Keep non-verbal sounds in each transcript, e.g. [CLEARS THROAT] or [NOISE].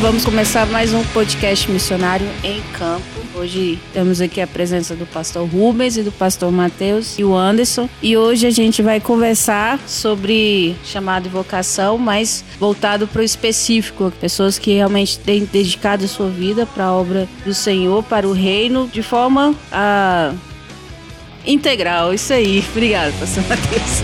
Vamos começar mais um podcast missionário em campo. Hoje temos aqui a presença do pastor Rubens e do pastor Mateus e o Anderson. E hoje a gente vai conversar sobre chamado e vocação, mas voltado para o específico. Pessoas que realmente têm dedicado a sua vida para a obra do Senhor, para o reino, de forma integral. Isso aí. Obrigada, pastor Mateus.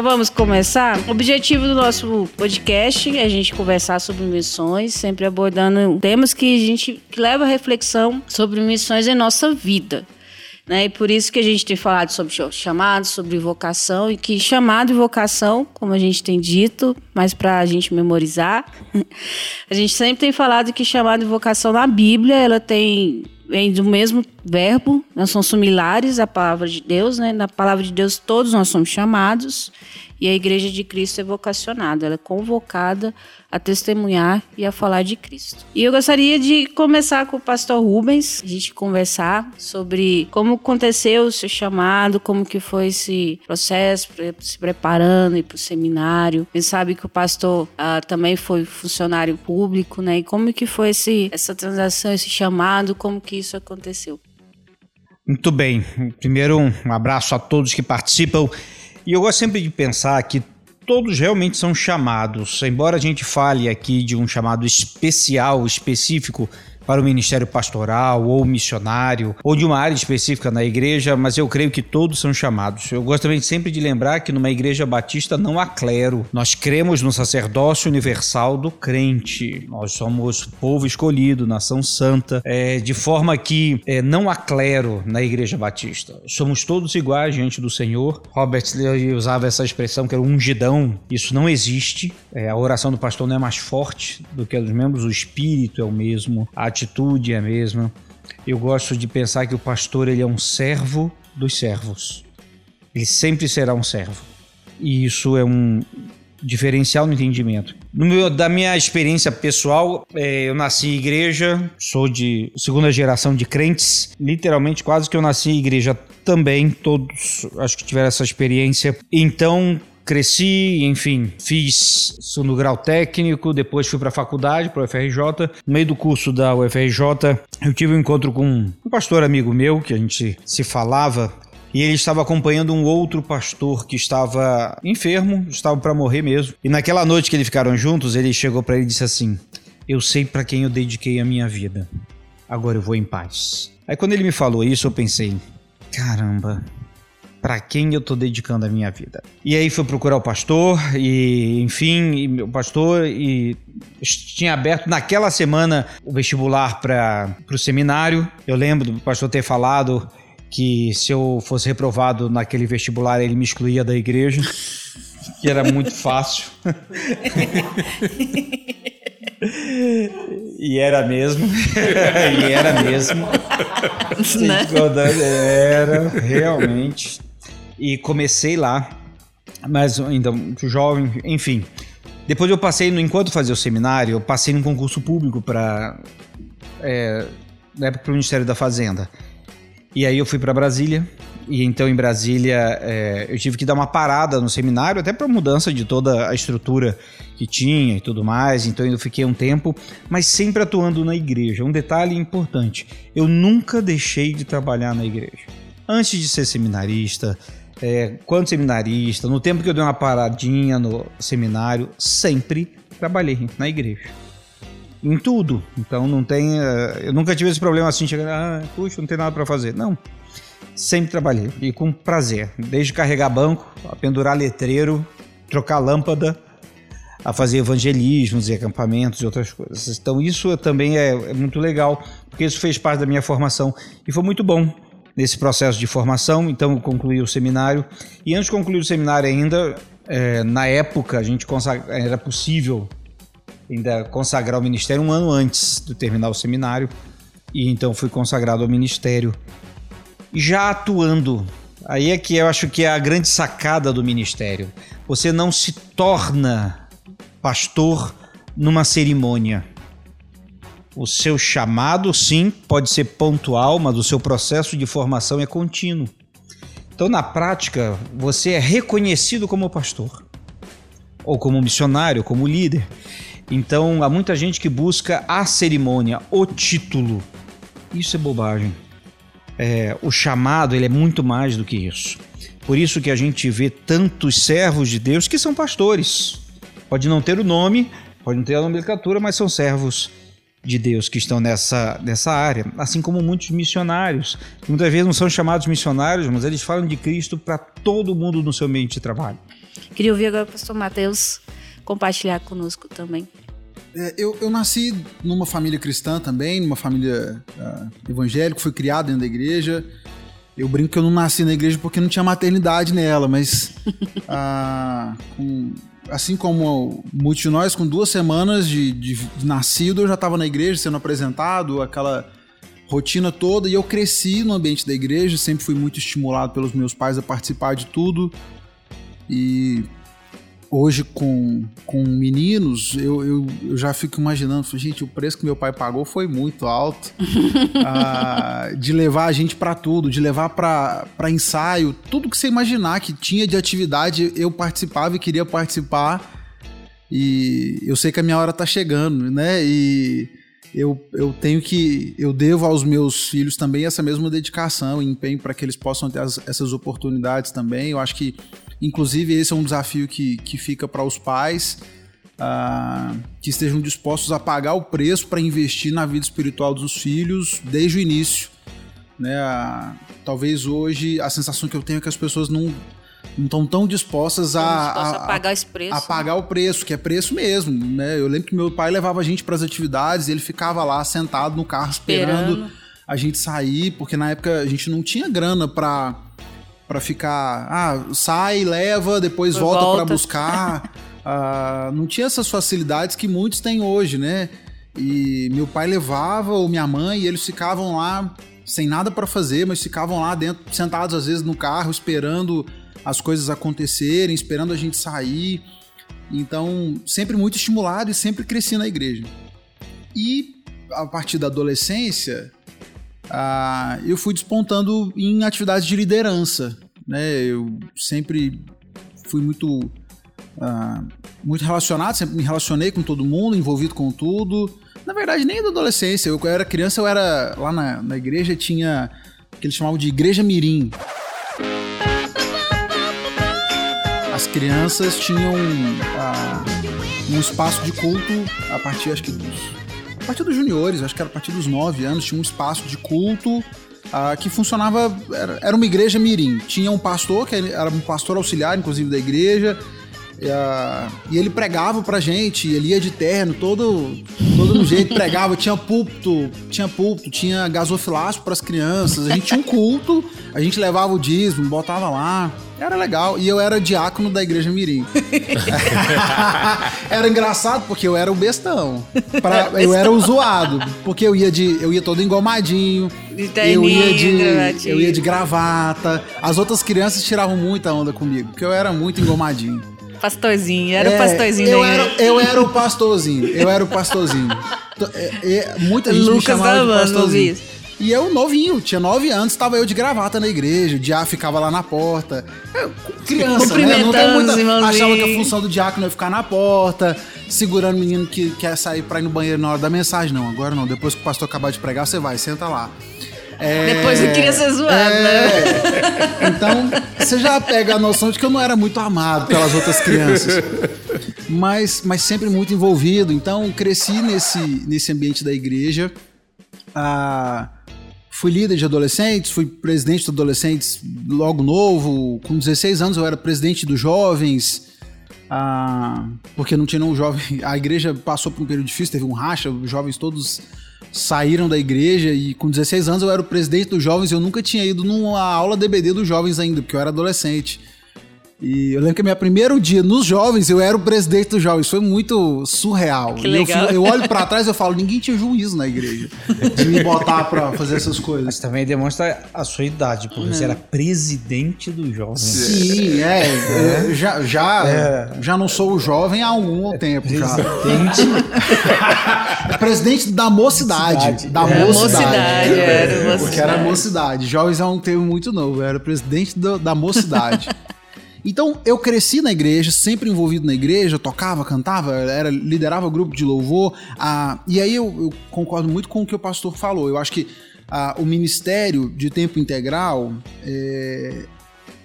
Então vamos começar. O objetivo do nosso podcast é a gente conversar sobre missões, sempre abordando temas que a gente leva a reflexão sobre missões em nossa vida. Né? E por isso que a gente tem falado sobre chamado, sobre vocação, e que chamado e vocação, como a gente tem dito, mas para a gente memorizar, [LAUGHS] a gente sempre tem falado que chamado e vocação na Bíblia, ela tem vem do mesmo verbo, nós somos similares à palavra de Deus, né? Na palavra de Deus todos nós somos chamados e a igreja de Cristo é vocacionada, ela é convocada a testemunhar e a falar de Cristo. E eu gostaria de começar com o pastor Rubens, a gente conversar sobre como aconteceu o seu chamado, como que foi esse processo, se preparando e para o seminário. Gente sabe que o pastor ah, também foi funcionário público, né? E como que foi esse, essa transação, esse chamado, como que isso aconteceu? Muito bem. Primeiro, um abraço a todos que participam e eu gosto sempre de pensar que todos realmente são chamados, embora a gente fale aqui de um chamado especial, específico, para o ministério pastoral ou missionário ou de uma área específica na igreja, mas eu creio que todos são chamados. Eu gosto também sempre de lembrar que numa igreja batista não há clero. Nós cremos no sacerdócio universal do crente. Nós somos povo escolhido, nação santa, é, de forma que é, não há clero na igreja batista. Somos todos iguais diante do Senhor. Robert usava essa expressão que era ungidão. Isso não existe. É, a oração do pastor não é mais forte do que a dos membros. O espírito é o mesmo. A atitude é a mesma. Eu gosto de pensar que o pastor ele é um servo dos servos. Ele sempre será um servo. E isso é um diferencial no entendimento. No meu, da minha experiência pessoal, é, eu nasci em igreja, sou de segunda geração de crentes, literalmente quase que eu nasci em igreja também, todos acho que tiveram essa experiência. Então, cresci, enfim, fiz no grau técnico, depois fui para a faculdade, para o UFRJ. No meio do curso da UFRJ, eu tive um encontro com um pastor amigo meu, que a gente se falava, e ele estava acompanhando um outro pastor que estava enfermo, estava para morrer mesmo. E naquela noite que eles ficaram juntos, ele chegou para ele e disse assim: Eu sei para quem eu dediquei a minha vida. Agora eu vou em paz. Aí quando ele me falou isso, eu pensei: caramba, para quem eu tô dedicando a minha vida. E aí fui procurar o pastor e, enfim, o pastor e tinha aberto naquela semana o vestibular para o seminário. Eu lembro do pastor ter falado que se eu fosse reprovado naquele vestibular ele me excluía da igreja, que era muito fácil. [LAUGHS] E era mesmo. [LAUGHS] e era mesmo. Né? Era realmente e comecei lá, mas ainda muito jovem, enfim. Depois eu passei, no, enquanto fazia o seminário, eu passei num concurso público para é, na época para o Ministério da Fazenda. E aí eu fui para Brasília e então em Brasília é, eu tive que dar uma parada no seminário até para mudança de toda a estrutura que tinha e tudo mais. Então eu fiquei um tempo, mas sempre atuando na igreja. Um detalhe importante: eu nunca deixei de trabalhar na igreja. Antes de ser seminarista, é, quando seminarista, no tempo que eu dei uma paradinha no seminário, sempre trabalhei na igreja. Em tudo. Então não tem. É, eu nunca tive esse problema assim, chegando, ah, puxa, não tem nada para fazer. Não. Sempre trabalhei. E com prazer. Desde carregar banco, a pendurar letreiro, trocar lâmpada, a fazer evangelismos e acampamentos e outras coisas. Então isso também é, é muito legal, porque isso fez parte da minha formação e foi muito bom nesse processo de formação, então concluí o seminário. E antes de concluir o seminário ainda, é, na época a gente era possível ainda consagrar o ministério um ano antes de terminar o seminário. E então fui consagrado ao ministério. Já atuando Aí é que eu acho que é a grande sacada do ministério. Você não se torna pastor numa cerimônia. O seu chamado, sim, pode ser pontual, mas o seu processo de formação é contínuo. Então, na prática, você é reconhecido como pastor, ou como missionário, como líder. Então, há muita gente que busca a cerimônia, o título. Isso é bobagem. É, o chamado ele é muito mais do que isso. Por isso que a gente vê tantos servos de Deus que são pastores. Pode não ter o nome, pode não ter a nomenclatura, mas são servos de Deus que estão nessa, nessa área, assim como muitos missionários. Muitas vezes não são chamados missionários, mas eles falam de Cristo para todo mundo no seu meio de trabalho. Queria ouvir agora o pastor Mateus compartilhar conosco também. É, eu, eu, nasci numa família cristã também, numa família uh, evangélica, fui criado dentro da igreja. Eu brinco que eu não nasci na igreja porque não tinha maternidade nela, mas uh, [LAUGHS] com assim como muitos de nós, com duas semanas de, de, de nascido, eu já estava na igreja sendo apresentado, aquela rotina toda, e eu cresci no ambiente da igreja, sempre fui muito estimulado pelos meus pais a participar de tudo. E hoje com, com meninos, eu, eu, eu já fico imaginando, gente, o preço que meu pai pagou foi muito alto. [LAUGHS] ah, de levar a gente para tudo, de levar para ensaio, tudo que você imaginar que tinha de atividade, eu participava e queria participar. E eu sei que a minha hora tá chegando, né? E eu, eu tenho que. Eu devo aos meus filhos também essa mesma dedicação e empenho para que eles possam ter as, essas oportunidades também. Eu acho que Inclusive, esse é um desafio que, que fica para os pais uh, que estejam dispostos a pagar o preço para investir na vida espiritual dos filhos desde o início. Né? Uh, talvez hoje a sensação que eu tenho é que as pessoas não não estão tão dispostas a, a, a, pagar esse preço. A pagar o preço, que é preço mesmo, né? Eu lembro que meu pai levava a gente para as atividades e ele ficava lá sentado no carro esperando. esperando a gente sair, porque na época a gente não tinha grana para para ficar, ah, sai, leva, depois volta, volta. para buscar. [LAUGHS] ah, não tinha essas facilidades que muitos têm hoje, né? E meu pai levava, ou minha mãe, e eles ficavam lá sem nada para fazer, mas ficavam lá dentro, sentados às vezes no carro, esperando as coisas acontecerem, esperando a gente sair. Então, sempre muito estimulado e sempre cresci na igreja. E a partir da adolescência, ah, eu fui despontando em atividades de liderança. Né? Eu sempre fui muito, ah, muito relacionado, sempre me relacionei com todo mundo, envolvido com tudo. Na verdade, nem da adolescência. Eu, eu era criança, eu era. Lá na, na igreja tinha o que eles chamavam de igreja mirim. As crianças tinham ah, um espaço de culto a partir, acho que dos partir dos juniores, acho que era a partir dos 9 anos, tinha um espaço de culto uh, que funcionava, era, era, uma igreja mirim. Tinha um pastor, que era um pastor auxiliar, inclusive, da igreja, e, uh, e ele pregava pra gente, ele ia de terno, todo, todo jeito, pregava, tinha púlpito, tinha púlpito, tinha gasofilácio para as crianças, a gente tinha um culto, a gente levava o dízimo, botava lá. Era legal. E eu era diácono da igreja Mirim. [LAUGHS] era engraçado porque eu era o bestão. Pra, eu era o zoado. Porque eu ia de. Eu ia todo engomadinho. eu ia de. Eu ia de gravata. As outras crianças tiravam muita onda comigo, porque eu era muito engomadinho. Pastorzinho, era é, o pastorzinho eu era, eu era o pastorzinho, eu era o pastorzinho. É, é, muita gente Lucas me chamava de pastorzinho. E eu novinho, tinha nove anos, estava eu de gravata na igreja, o diácono ficava lá na porta. Eu, criança, né? Não tem muita... Achava que a função do diácono ia ficar na porta, segurando o menino que quer sair para ir no banheiro na hora da mensagem. Não, agora não. Depois que o pastor acabar de pregar, você vai, senta lá. É... Depois eu queria ser zoado, é... né? Então, você já pega a noção de que eu não era muito amado pelas outras crianças. Mas, mas sempre muito envolvido. Então, cresci nesse, nesse ambiente da igreja. Fui líder de adolescentes, fui presidente de adolescentes logo novo. Com 16 anos eu era presidente dos jovens. Ah, porque não tinha um jovem. A igreja passou por um período difícil, teve um racha, os jovens todos saíram da igreja e com 16 anos eu era o presidente dos jovens eu nunca tinha ido numa aula DBD dos jovens ainda, porque eu era adolescente. E eu lembro que meu primeiro dia nos jovens, eu era o presidente dos jovens. Foi muito surreal. Que legal. Eu, eu, olho para trás e falo, ninguém tinha juízo na igreja de me botar para fazer essas coisas. Mas também demonstra a sua idade, porque você era presidente dos jovens. Sim, é. é. Já, já, é. já não sou jovem há algum tempo. Presidente. Já. presidente [LAUGHS] da mocidade. Da é, mocidade. mocidade era, mocidade. Porque era mocidade. Jovens é um termo muito novo. Eu era presidente do, da mocidade. [LAUGHS] Então eu cresci na igreja, sempre envolvido na igreja, tocava, cantava, era, liderava grupo de louvor. Ah, e aí eu, eu, concordo muito com o que o pastor falou. Eu acho que ah, o ministério de tempo integral é,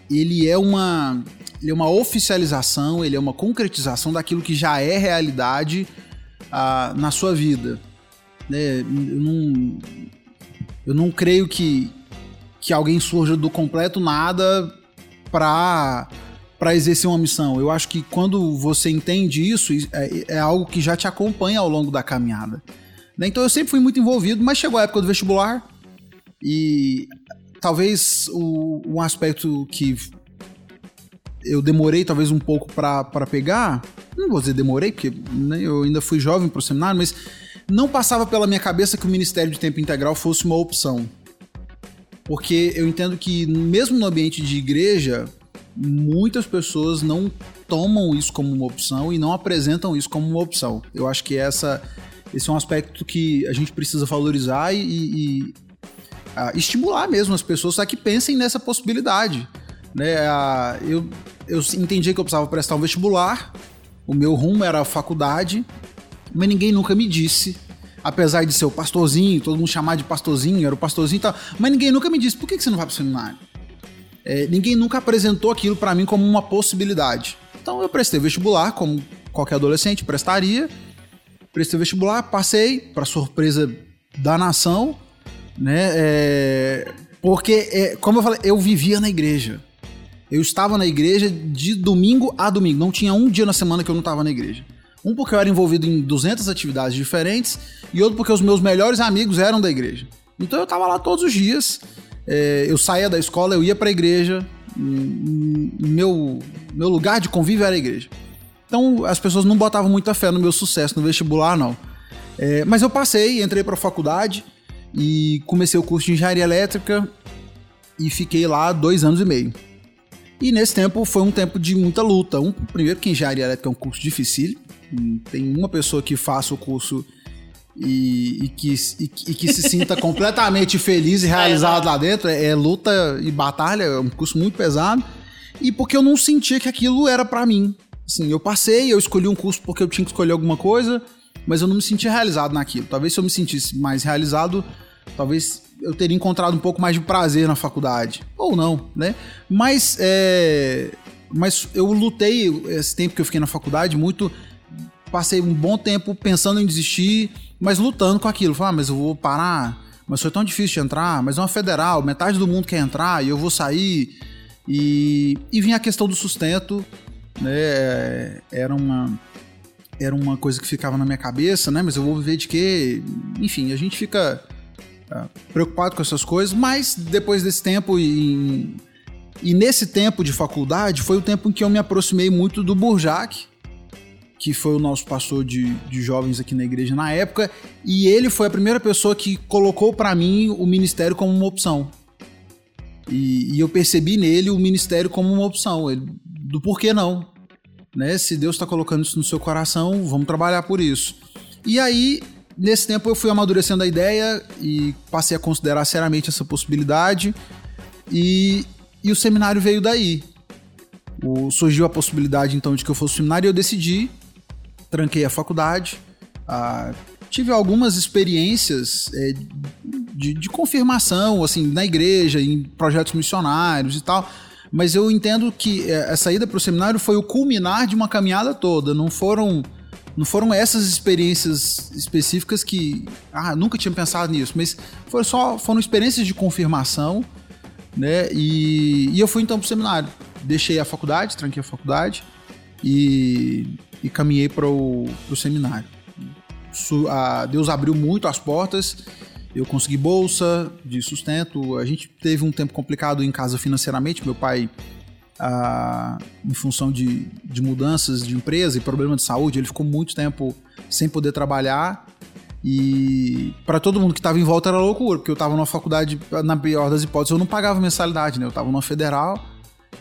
ele é uma ele é uma oficialização, ele é uma concretização daquilo que já é realidade ah, na sua vida. Né? Eu, não, eu não creio que, que alguém surja do completo nada para para exercer uma missão. Eu acho que quando você entende isso, é, é, algo que já te acompanha ao longo da caminhada. Né? Então eu sempre fui muito envolvido, mas chegou a época do vestibular e talvez o, um aspecto que eu demorei talvez um pouco para pegar, não vou dizer demorei, porque né, eu ainda fui jovem para o seminário, mas não passava pela minha cabeça que o Ministério de Tempo Integral fosse uma opção. Porque eu entendo que, mesmo no ambiente de igreja, muitas pessoas não tomam isso como uma opção e não apresentam isso como uma opção. Eu acho que essa, esse é um aspecto que a gente precisa valorizar e, e uh, estimular mesmo as pessoas a que pensem nessa possibilidade. Né? Uh, eu, eu entendi que eu precisava prestar um vestibular, o meu rumo era a faculdade, mas ninguém nunca me disse apesar de ser o pastorzinho, todo mundo chamar de pastorzinho, era o pastorzinho e tal, mas ninguém nunca me disse, por que você não vai pro seminário? É, ninguém nunca apresentou aquilo para mim como uma possibilidade. Então eu prestei vestibular, como qualquer adolescente prestaria. Prestei vestibular, passei, para surpresa da nação, né? É, porque, é, como eu falei, eu vivia na igreja. Eu estava na igreja de domingo a domingo. Não tinha um dia na semana que eu não estava na igreja. Um porque eu era envolvido em 200 atividades diferentes e outro porque os meus melhores amigos eram da igreja. Então eu estava lá todos os dias é, eu saía da escola, eu ia para a igreja, meu, meu lugar de convívio era a igreja. Então as pessoas não botavam muita fé no meu sucesso no vestibular, não. É, mas eu passei, entrei para a faculdade e comecei o curso de engenharia elétrica e fiquei lá dois anos e meio. E nesse tempo foi um tempo de muita luta. Um, primeiro que engenharia elétrica é um curso difícil. Tem uma pessoa que faça o curso e, e, que, e, e, que se sinta [LAUGHS] completamente feliz e realizado lá dentro. É, é, luta e batalha, é um curso muito pesado. E porque eu não sentia que aquilo era para mim. Assim, eu passei, eu escolhi um curso porque eu tinha que escolher alguma coisa, mas eu não me sentia realizado naquilo. Talvez se eu me sentisse mais realizado, talvez eu teria encontrado um pouco mais de prazer na faculdade. Ou não, né? Mas, é, mas eu lutei esse tempo que eu fiquei na faculdade muito. Passei um bom tempo pensando em desistir, mas lutando com aquilo. Falar, ah, mas eu vou parar, mas foi tão difícil de entrar, mas é uma federal, metade do mundo quer entrar e eu vou sair. E, e vinha a questão do sustento, né? Era uma, era uma coisa que ficava na minha cabeça, né? Mas eu vou viver de quê? Enfim, a gente fica uh, preocupado com essas coisas, mas depois desse tempo e, e nesse tempo de faculdade foi o tempo em que eu me aproximei muito do Burjac, que foi o nosso pastor de, de jovens aqui na igreja na época, e ele foi a primeira pessoa que colocou para mim o ministério como uma opção. E, e, eu percebi nele o ministério como uma opção, ele, do porquê não. Né? Se Deus está colocando isso no seu coração, vamos trabalhar por isso. E aí, nesse tempo, eu fui amadurecendo a ideia e passei a considerar seriamente essa possibilidade, e, e o seminário veio daí. O, surgiu a possibilidade então de que eu fosse seminário e eu decidi tranquei a faculdade, ah, tive algumas experiências é, de, de, confirmação, assim, na igreja, em projetos missionários e tal, mas eu entendo que é, a saída para o seminário foi o culminar de uma caminhada toda, não foram não foram essas experiências específicas que ah nunca tinha pensado nisso mas foram só foram experiências de confirmação né e, e eu fui então para o seminário. Deixei a faculdade tranquei a faculdade e e caminhei para o seminário. Deus abriu muito as portas, eu consegui bolsa de sustento. A gente teve um tempo complicado em casa financeiramente. Meu pai ah, em função de, de mudanças de empresa e problema de saúde. Ele ficou muito tempo sem poder trabalhar. E para todo mundo que estava em volta era loucura, porque eu estava numa faculdade, na pior das hipóteses, eu não pagava mensalidade, né? Eu estava numa federal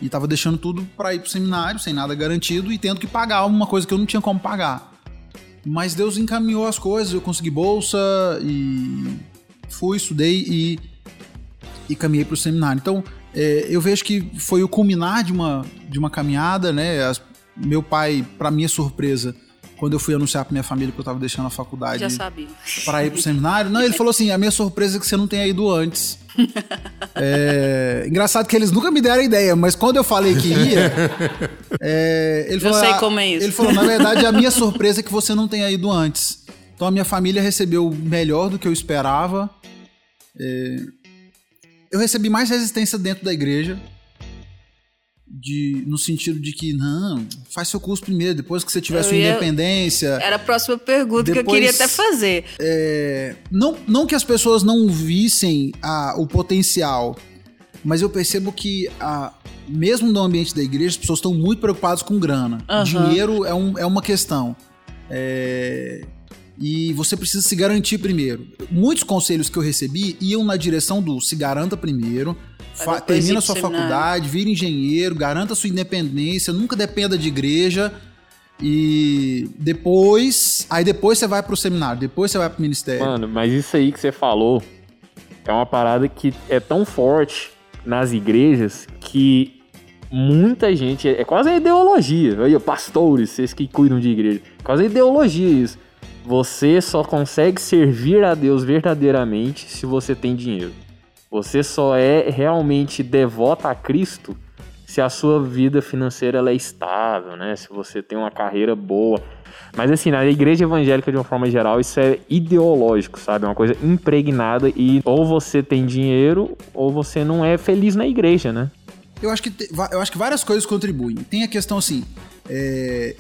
e estava deixando tudo para ir pro seminário, sem nada garantido e tendo que pagar uma coisa que eu não tinha como pagar. Mas Deus encaminhou as coisas, eu consegui bolsa e fui, estudei e, e caminhei pro seminário. Então, é, eu vejo que foi o culminar de uma, de uma caminhada, né? As, meu pai, para minha surpresa, quando eu fui anunciar pra minha família que eu tava deixando a faculdade Já sabia. para ir pro seminário, não, ele falou assim: a minha surpresa é que você não tenha ido antes. [LAUGHS] É, engraçado que eles nunca me deram ideia, mas quando eu falei que ia, é, ele Eu falou, sei "Ah", como é isso. Ele falou: na verdade, a minha surpresa é que você não tenha ido antes. Então a minha família recebeu melhor do que eu esperava. É, eu recebi mais resistência dentro da igreja. De, no sentido de que, não, faz seu curso primeiro, depois que você tiver Eu sua ia- independência. Era a próxima pergunta que eu Depois- queria até fazer. É, não, não que as pessoas não vissem a- o potencial, mas eu percebo que a- mesmo no ambiente da igreja, as pessoas estão muito preocupadas com grana. Aham. Dinheiro é, um- é uma questão. É, e você precisa se garantir primeiro. Muitos conselhos que eu recebi iam na direção do se garanta primeiro, termina sua faculdade, vira engenheiro, garanta sua independência, nunca dependa de igreja. E depois, aí depois você vai pro seminário, depois você vai pro ministério. Mano, mas isso aí que você falou é uma parada que é tão forte nas igrejas que muita gente. É quase a ideologia. Aí, pastores, vocês que cuidam de igreja. Quase a ideologia isso. Você só consegue servir a Deus verdadeiramente se você tem dinheiro. Você só é realmente devota a Cristo se a sua vida financeira ela é estável, né? Se você tem uma carreira boa. Mas assim, na igreja evangélica, de uma forma geral, isso é ideológico, sabe? É uma coisa impregnada e ou você tem dinheiro ou você não é feliz na igreja, né? Eu acho que, eu acho que várias coisas contribuem. Tem a questão assim, é,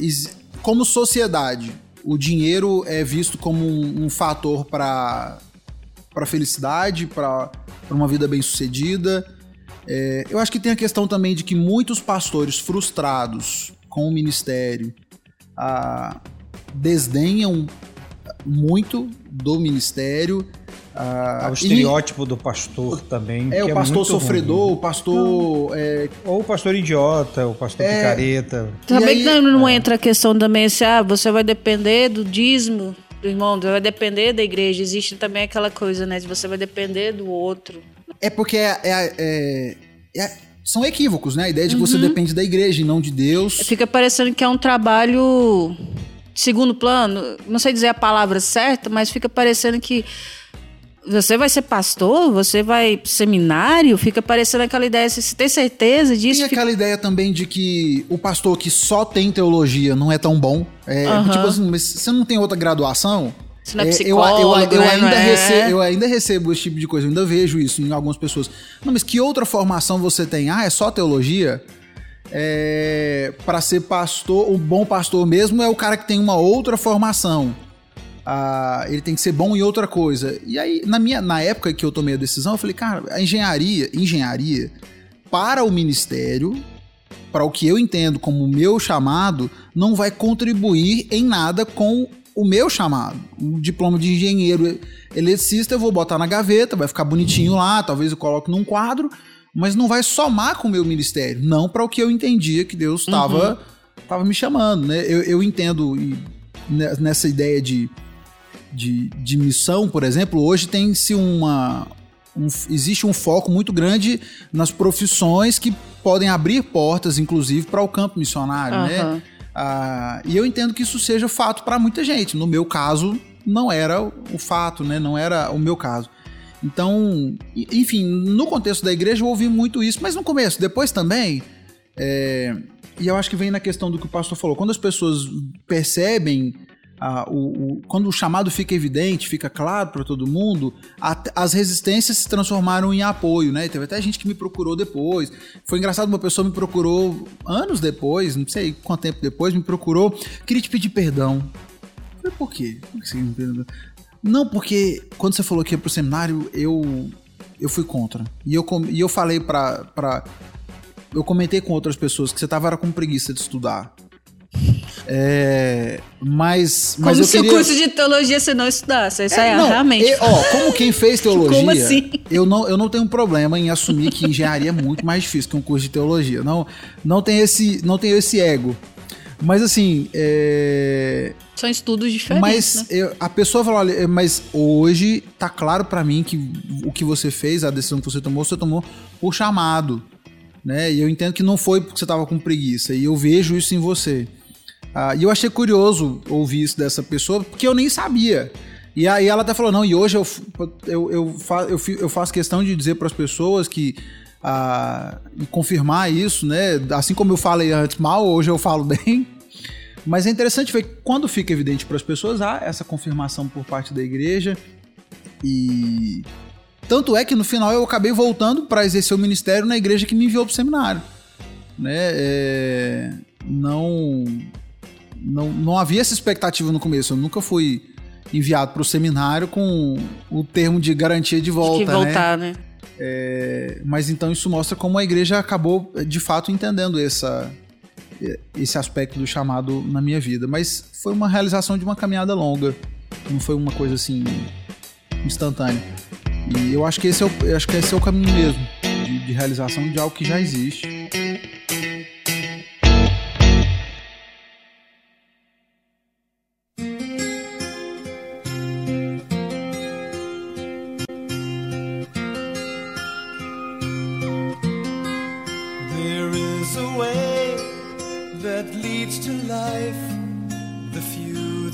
como sociedade, o dinheiro é visto como um, um fator para para felicidade, para uma vida bem sucedida. É, eu acho que tem a questão também de que muitos pastores frustrados com o ministério ah, desdenham muito do ministério. ah, o e- estereótipo do pastor também. é, que o pastor muito sofredor, ruim. o pastor é, Ou o pastor idiota, o pastor É. picareta. Também aí- que não, não entra a questão também assim, ah, você vai depender do dízimo do irmão, vai depender da igreja. Existe também aquela coisa, né? De você vai depender do outro. É porque é, é- é- é- são equívocos, né? A ideia de que Uhum. você depende da igreja e não de Deus. Fica parecendo que é um trabalho segundo plano. Não sei dizer a palavra certa, mas fica parecendo que você vai ser pastor, você vai pro seminário, fica parecendo aquela ideia, você tem certeza disso? Tem Fica- aquela ideia também de que o pastor que só tem teologia não é tão bom. É, Aham. Tipo assim, mas você não tem outra graduação? Você não é psicólogo, eu, eu, né? ainda é? recebo, eu ainda recebo esse tipo de coisa, eu ainda vejo isso em algumas pessoas. Não, mas que outra formação você tem? Ah, é só teologia? É, para ser pastor, o bom pastor mesmo é o cara que tem uma outra formação. Ah, ele tem que ser bom em outra coisa. E aí, na, minha, na época que eu tomei a decisão, eu falei, cara, a engenharia, engenharia para o ministério, para o que eu entendo como o meu chamado, não vai contribuir em nada com o meu chamado. Um diploma de engenheiro eletricista eu vou botar na gaveta, vai ficar bonitinho lá, talvez eu coloque num quadro, mas não vai somar com o meu ministério. Não para o que eu entendia que Deus estava tava me chamando, né? Eu, eu entendo e ne- nessa ideia de, de, de missão, por exemplo, hoje tem-se uma. um- existe um foco muito grande nas profissões que podem abrir portas, inclusive, para o campo missionário, né? Aham. Ah, e eu entendo que isso seja fato para muita gente. No meu caso, não era o fato, né? Não era o meu caso. Então, enfim, no contexto da igreja eu ouvi muito isso, mas no começo, depois também. é, e eu acho que vem na questão do que o pastor falou. Quando as pessoas percebem ah, o, o- quando o chamado fica evidente, fica claro para todo mundo, at- as resistências se transformaram em apoio, né? Teve até gente que me procurou depois. Foi engraçado, uma pessoa me procurou anos depois, não sei quanto tempo depois, me procurou, queria te pedir perdão. Eu falei, por quê? Por que você me? Não, porque quando você falou que ia pro seminário, eu eu fui contra. E eu, e eu falei pra, pra, eu comentei com outras pessoas que você tava com preguiça de estudar. É, mas, mas Como se queria... o curso de teologia você não estudasse. Isso aí é não, realmente. ó, como quem fez [LAUGHS] teologia, Como assim? eu, não, eu não tenho problema em assumir que engenharia é muito mais difícil que um curso de teologia. Não, não tem esse, não tenho esse ego. Mas assim, é, São estudos diferentes. mas né? eu- a pessoa fala, olha, mas hoje tá claro pra mim que o que você fez, a decisão que você tomou, você tomou por chamado, né? E eu entendo que não foi porque você tava com preguiça, e eu vejo isso em você. Ah, e eu achei curioso ouvir isso dessa pessoa, porque eu nem sabia. E aí ela até falou, não, e hoje eu, eu, eu, fa- eu, eu faço questão de dizer para as pessoas que ah, confirmar isso, né? Assim como eu falei antes mal, hoje eu falo [LAUGHS] bem. Mas é interessante ver que quando fica evidente para as pessoas, há essa confirmação por parte da igreja. E tanto é que no final eu acabei voltando para exercer o ministério na igreja que me enviou para o seminário. Né? É, não, não, não havia essa expectativa no começo. Eu nunca fui enviado para o seminário com o termo de garantia de volta. que né? voltar, né? É, mas então isso mostra como a igreja acabou de fato entendendo essa, esse aspecto do chamado na minha vida. Mas foi uma realização de uma caminhada longa, não foi uma coisa assim instantânea. E eu acho que esse é o, acho que esse é o caminho mesmo de, de realização de algo que já existe.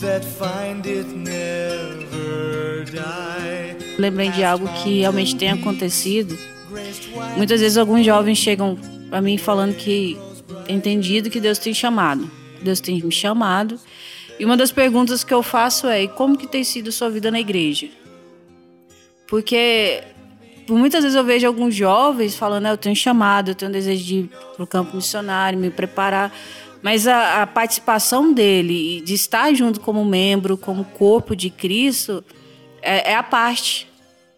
That find it never die. Lembrei de algo que realmente tem acontecido. Muitas vezes alguns jovens chegam pra mim falando que tem entendido que Deus tem chamado. Deus tem me chamado. E uma das perguntas que eu faço é: como que tem sido a sua vida na igreja? Porque por muitas vezes eu vejo alguns jovens falando, "Ah, eu tenho chamado, eu tenho desejo de ir para o campo missionário, me preparar. Mas a, a participação dele, de estar junto como membro, como corpo de Cristo, é, é a parte.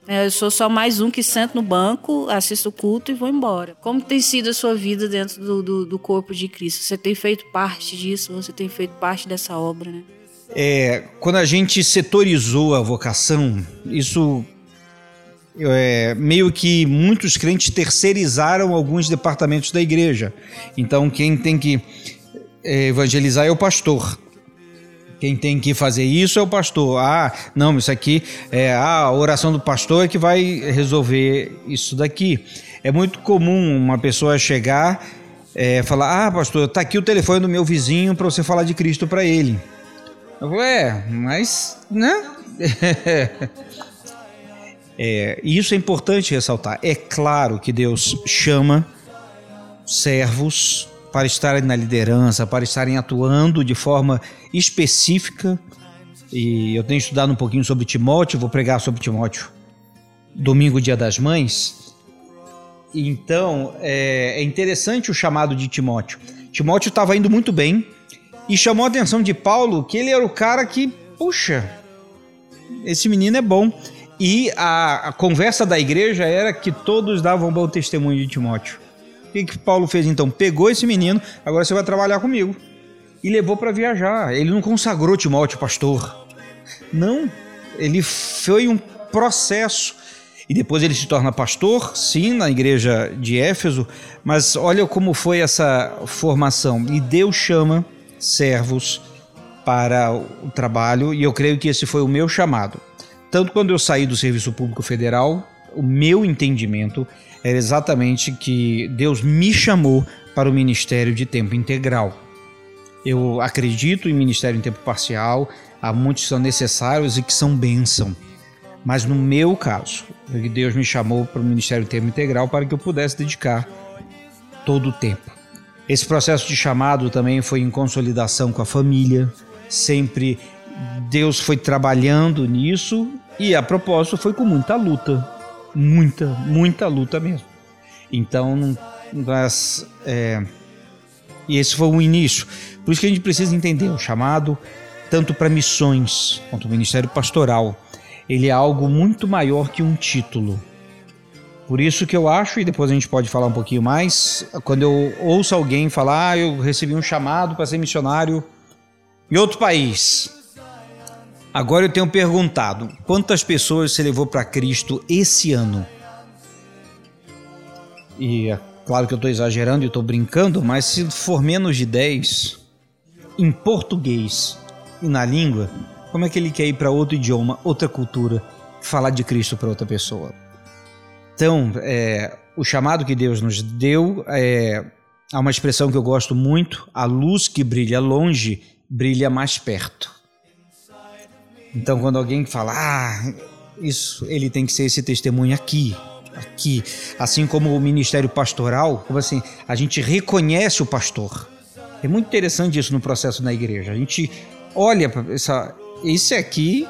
É, Eu sou só mais um que sento no banco, assisto o culto e vou embora. Como tem sido a sua vida dentro do, do, do corpo de Cristo? Você tem feito parte disso? Você tem feito parte dessa obra, né? É, quando a gente setorizou a vocação, isso é, meio que muitos crentes terceirizaram alguns departamentos da igreja. Então, quem tem que evangelizar é o pastor. Quem tem que fazer isso é o pastor. Ah, não, isso aqui é ah, a oração do pastor é que vai resolver isso daqui. É muito comum uma pessoa chegar é, falar: Ah, pastor, tá aqui o telefone do meu vizinho para você falar de Cristo para ele. Eu falei, é, mas, né? [LAUGHS] É, isso é importante ressaltar. É claro que Deus chama servos para estarem na liderança, para estarem atuando de forma específica. E eu tenho estudado um pouquinho sobre Timóteo, vou pregar sobre Timóteo domingo, dia das mães. Então, é, é interessante o chamado de Timóteo. Timóteo estava indo muito bem e chamou a atenção de Paulo que ele era o cara que, puxa, esse menino é bom. E a, a conversa da igreja era que todos davam bom testemunho de Timóteo. O que, que Paulo fez então? Pegou esse menino, agora você vai trabalhar comigo. E levou para viajar. Ele não consagrou Timóteo pastor. Não. Ele foi um processo. E depois ele se torna pastor, sim, na igreja de Éfeso. Mas olha como foi essa formação. E Deus chama servos para o trabalho. E eu creio que esse foi o meu chamado. Tanto quando eu saí do Serviço Público Federal, o meu entendimento era exatamente que Deus me chamou para o ministério de tempo integral. Eu acredito em ministério em tempo parcial, há muitos que são necessários e que são bênção. Mas no meu caso, Deus me chamou para o ministério em tempo integral para que eu pudesse dedicar todo o tempo. Esse processo de chamado também foi em consolidação com a família, sempre Deus foi trabalhando nisso e a propósito foi com muita luta, muita, muita luta mesmo. Então, nós, é, e esse foi o início. Por isso que a gente precisa entender o chamado tanto para missões quanto o ministério pastoral. Ele é algo muito maior que um título, Por isso que eu acho, e depois a gente pode falar um pouquinho mais, quando eu ouço alguém falar, ah, eu recebi um chamado para ser missionário em outro país. Agora eu tenho perguntado, quantas pessoas você levou para Cristo esse ano? E é claro que eu estou exagerando e estou brincando, mas se for menos de 10, em português e na língua, como é que ele quer ir para outro idioma, outra cultura, falar de Cristo para outra pessoa? Então, é, o chamado que Deus nos deu é há uma expressão que eu gosto muito: a luz que brilha longe brilha mais perto. Então, quando alguém fala, ah, isso, ele tem que ser esse testemunho aqui, aqui, assim como o ministério pastoral, como assim, a gente reconhece o pastor. É muito interessante isso no processo na igreja. A gente olha essa, esse aqui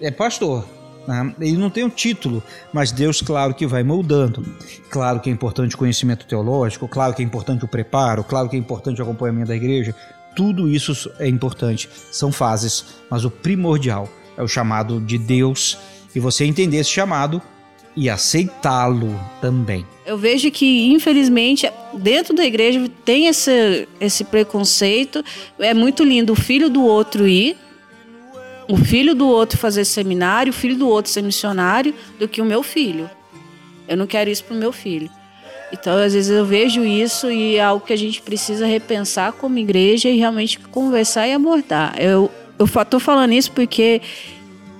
é pastor. Né? Ele não tem um título, mas Deus, claro que vai moldando. Claro que é importante o conhecimento teológico, claro que é importante o preparo, claro que é importante o acompanhamento da igreja. Tudo isso é importante, são fases, mas o primordial é o chamado de Deus e você entender esse chamado e aceitá-lo também. Eu vejo que, infelizmente, dentro da igreja tem esse, esse preconceito. É muito lindo o filho do outro ir, o filho do outro fazer seminário, o filho do outro ser missionário, do que o meu filho. Eu não quero isso para o meu filho. Então, às vezes eu vejo isso e é algo que a gente precisa repensar como igreja e realmente conversar e abordar. Eu estou falando isso porque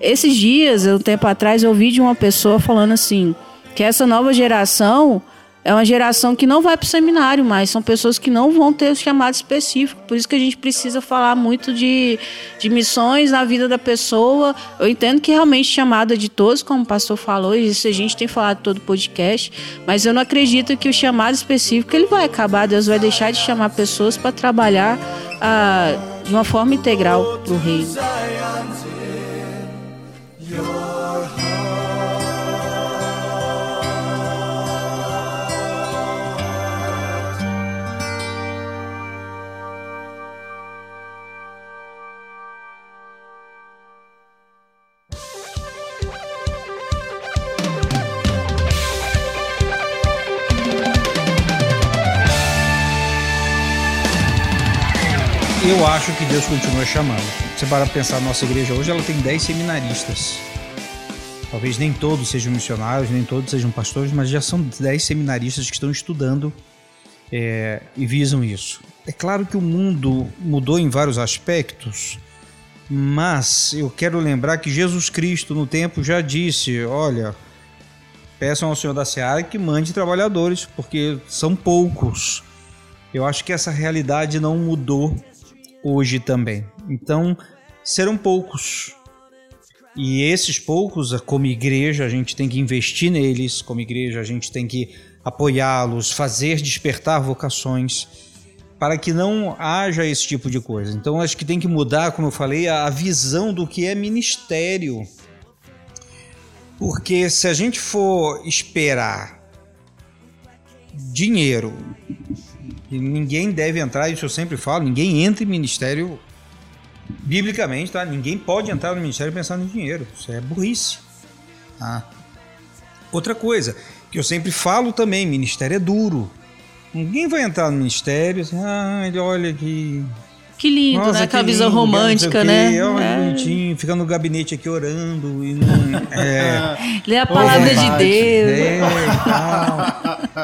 esses dias, um tempo atrás, eu ouvi de uma pessoa falando assim, que essa nova geração é uma geração que não vai para o seminário mais, são pessoas que não vão ter o chamado específico. Por isso que a gente precisa falar muito de, de missões na vida da pessoa. Eu entendo que realmente chamada de todos, como o pastor falou, isso a gente tem falado todo o podcast, mas eu não acredito que o chamado específico ele vai acabar. Deus vai deixar de chamar pessoas para trabalhar ah, de uma forma integral para o reino. Eu acho que Deus continua chamando. Você para pensar, nossa igreja hoje ela tem 10 seminaristas. Talvez nem todos sejam missionários, nem todos sejam pastores, mas já são 10 seminaristas que estão estudando é, e visam isso. É claro que o mundo mudou em vários aspectos, mas eu quero lembrar que Jesus Cristo no tempo já disse: olha, peçam ao Senhor da Seara que mande trabalhadores, porque são poucos. Eu acho que essa realidade não mudou hoje também. Então, serão poucos. E esses poucos, como igreja, a gente tem que investir neles, como igreja, a gente tem que apoiá-los, fazer despertar vocações, para que não haja esse tipo de coisa. Então, acho que tem que mudar, como eu falei, a visão do que é ministério. Porque se a gente for esperar dinheiro e ninguém deve entrar, isso eu sempre falo, ninguém entra em ministério biblicamente, tá? Ninguém pode entrar no ministério pensando em dinheiro. Isso é burrice. Tá? Outra coisa que eu sempre falo também, ministério é duro. Ninguém vai entrar no ministério assim, ah, ele olha aqui. Que lindo, Nossa, né? Aquela que visão romântica, né? Olha, É. bonitinho, fica no gabinete aqui orando e. É, [LAUGHS] Lê a palavra de vontade. Deus. é.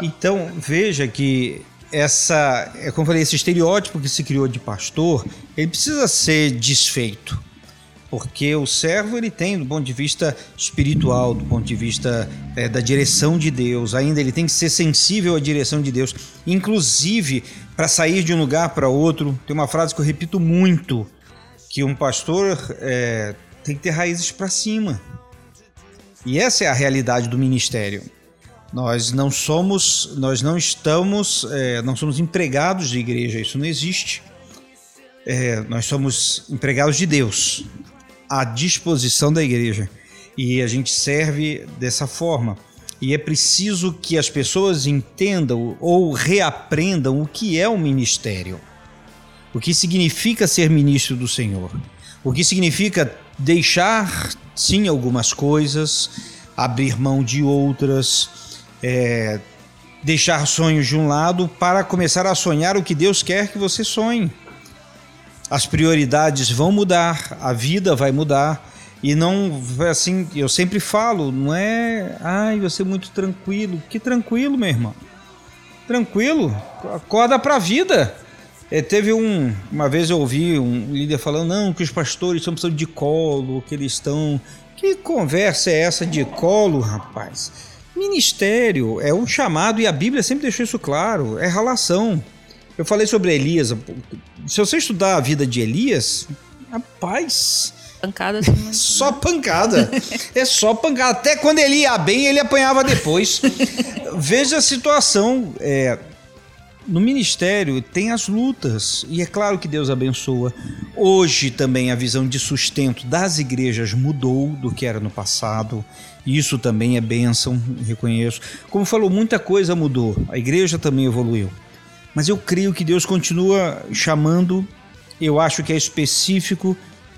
Então, veja que essa, é como eu falei, esse estereótipo que se criou de pastor, ele precisa ser desfeito. Porque o servo ele tem, do ponto de vista espiritual, do ponto de vista é, da direção de Deus, ainda ele tem que ser sensível à direção de Deus. Inclusive, para sair de um lugar para outro, tem uma frase que eu repito muito, que um pastor é, tem que ter raízes para cima. E essa é a realidade do ministério. Nós não somos, nós não estamos, é, não somos empregados de igreja, isso não existe. É, nós somos empregados de Deus, à disposição da igreja. E a gente serve dessa forma. E é preciso que as pessoas entendam ou reaprendam o que é o ministério. O que significa ser ministro do Senhor. O que significa deixar, sim, algumas coisas, abrir mão de outras, é, deixar sonhos de um lado para começar a sonhar o que Deus quer que você sonhe. As prioridades vão mudar, a vida vai mudar e não assim, eu sempre falo, não é, ai, você é muito tranquilo. Que tranquilo, meu irmão. Tranquilo, acorda para a vida. É, teve um. Uma vez eu ouvi um líder falando, não, que os pastores estão precisando de colo, que eles estão. Que conversa é essa de colo, rapaz? Ministério é um chamado e a Bíblia sempre deixou isso claro, é relação. Eu falei sobre Elias. Se você estudar a vida de Elias, rapaz. Pancada assim, [LAUGHS] Só pancada. é só pancada. Até quando ele ia bem, ele apanhava depois. [LAUGHS] Veja a situação. É, no ministério tem as lutas e é claro que Deus abençoa. Hoje também a visão de sustento das igrejas mudou do que era no passado. Isso também é bênção, reconheço. Como falou, muita coisa mudou. A igreja também evoluiu. Mas eu creio que Deus continua chamando. Eu acho que é específico.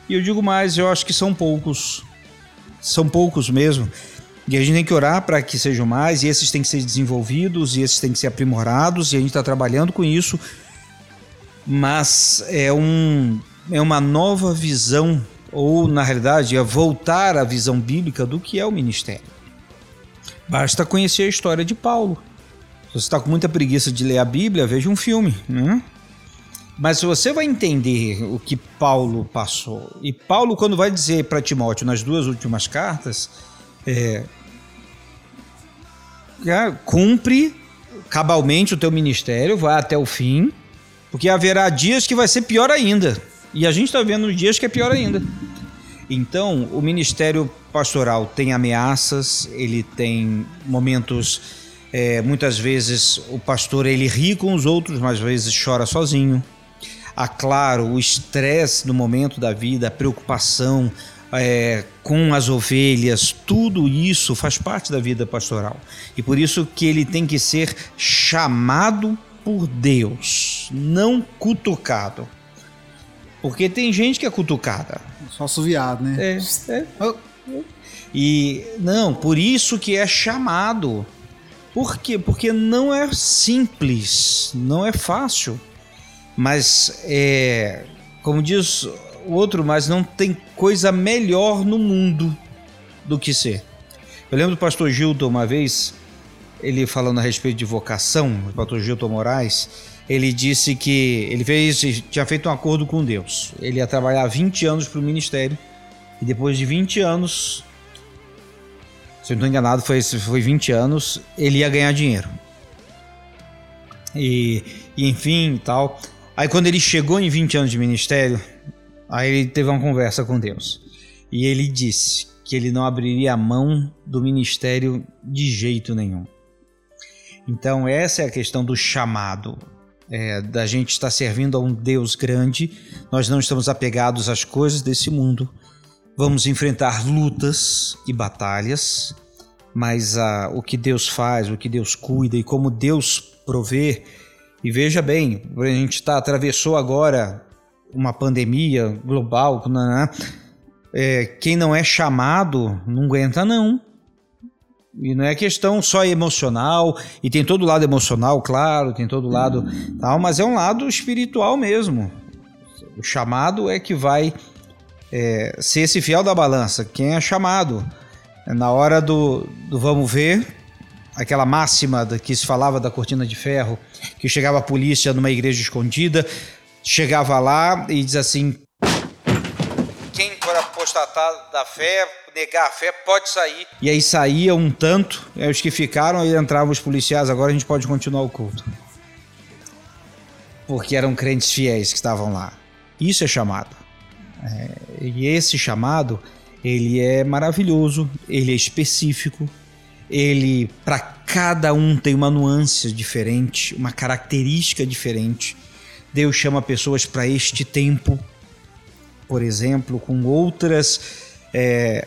E eu digo mais, eu acho que são poucos. São poucos mesmo. E a gente tem que orar para que sejam mais, e esses têm que ser desenvolvidos, e esses têm que ser aprimorados, e a gente está trabalhando com isso. Mas é, um, é uma nova visão, ou na realidade é voltar à visão bíblica do que é o ministério. Basta conhecer a história de Paulo. Se você está com muita preguiça de ler a Bíblia, veja um filme. Né? Mas você vai entender o que Paulo passou. E Paulo, quando vai dizer para Timóteo nas duas últimas cartas, é, cumpre cabalmente o teu ministério, vai até o fim, porque haverá dias que vai ser pior ainda. E a gente está vendo dias que é pior ainda. Então, o ministério pastoral tem ameaças, ele tem momentos, é, muitas vezes o pastor ele ri com os outros, mas às vezes chora sozinho. Há, claro, o estresse no momento da vida, a preocupação, é, com as ovelhas, tudo isso faz parte da vida pastoral. E por isso que ele tem que ser chamado por Deus, não cutucado. Porque tem gente que é cutucada. Só assoviado, né? É, é. E não, por isso que é chamado. Por quê? Porque não é simples, não é fácil. Mas é, como diz o outro, mas não tem coisa melhor no mundo do que ser. Eu lembro do pastor Gilton uma vez, ele falando a respeito de vocação, o pastor Gilton Moraes, ele disse que ele fez, tinha feito um acordo com Deus. Ele ia trabalhar 20 anos para o ministério e depois de 20 anos, se eu não estou enganado, foi, foi 20 anos, ele ia ganhar dinheiro. E, e enfim, tal. Aí quando ele chegou em 20 anos de ministério, Aí ele teve uma conversa com Deus. E ele disse que ele não abriria a mão do ministério de jeito nenhum. Então, essa é a questão do chamado. É, da gente estar servindo a um Deus grande, nós não estamos apegados às coisas desse mundo. Vamos enfrentar lutas e batalhas, mas ah, o que Deus faz, o que Deus cuida e como Deus provê. E veja bem, a gente tá, atravessou agora uma pandemia global, é, quem não é chamado não aguenta não. E não é questão só emocional, e tem todo o lado emocional, claro, tem todo o lado tal, mas é um lado espiritual mesmo. O chamado é que vai é, ser esse fiel da balança. Quem é chamado? Na hora do, do vamos ver, aquela máxima que se falava da cortina de ferro, que chegava a polícia numa igreja escondida, chegava lá e diz assim: quem for apostatar da fé, negar a fé, pode sair. E aí saía um tanto, aí os que ficaram, aí entravam os policiais, agora a gente pode continuar o culto. Porque eram crentes fiéis que estavam lá. Isso é chamado. É, e esse chamado, ele é maravilhoso, ele é específico, ele, para cada um, tem uma nuance diferente, uma característica diferente. Deus chama pessoas para este tempo, por exemplo, com outras. É,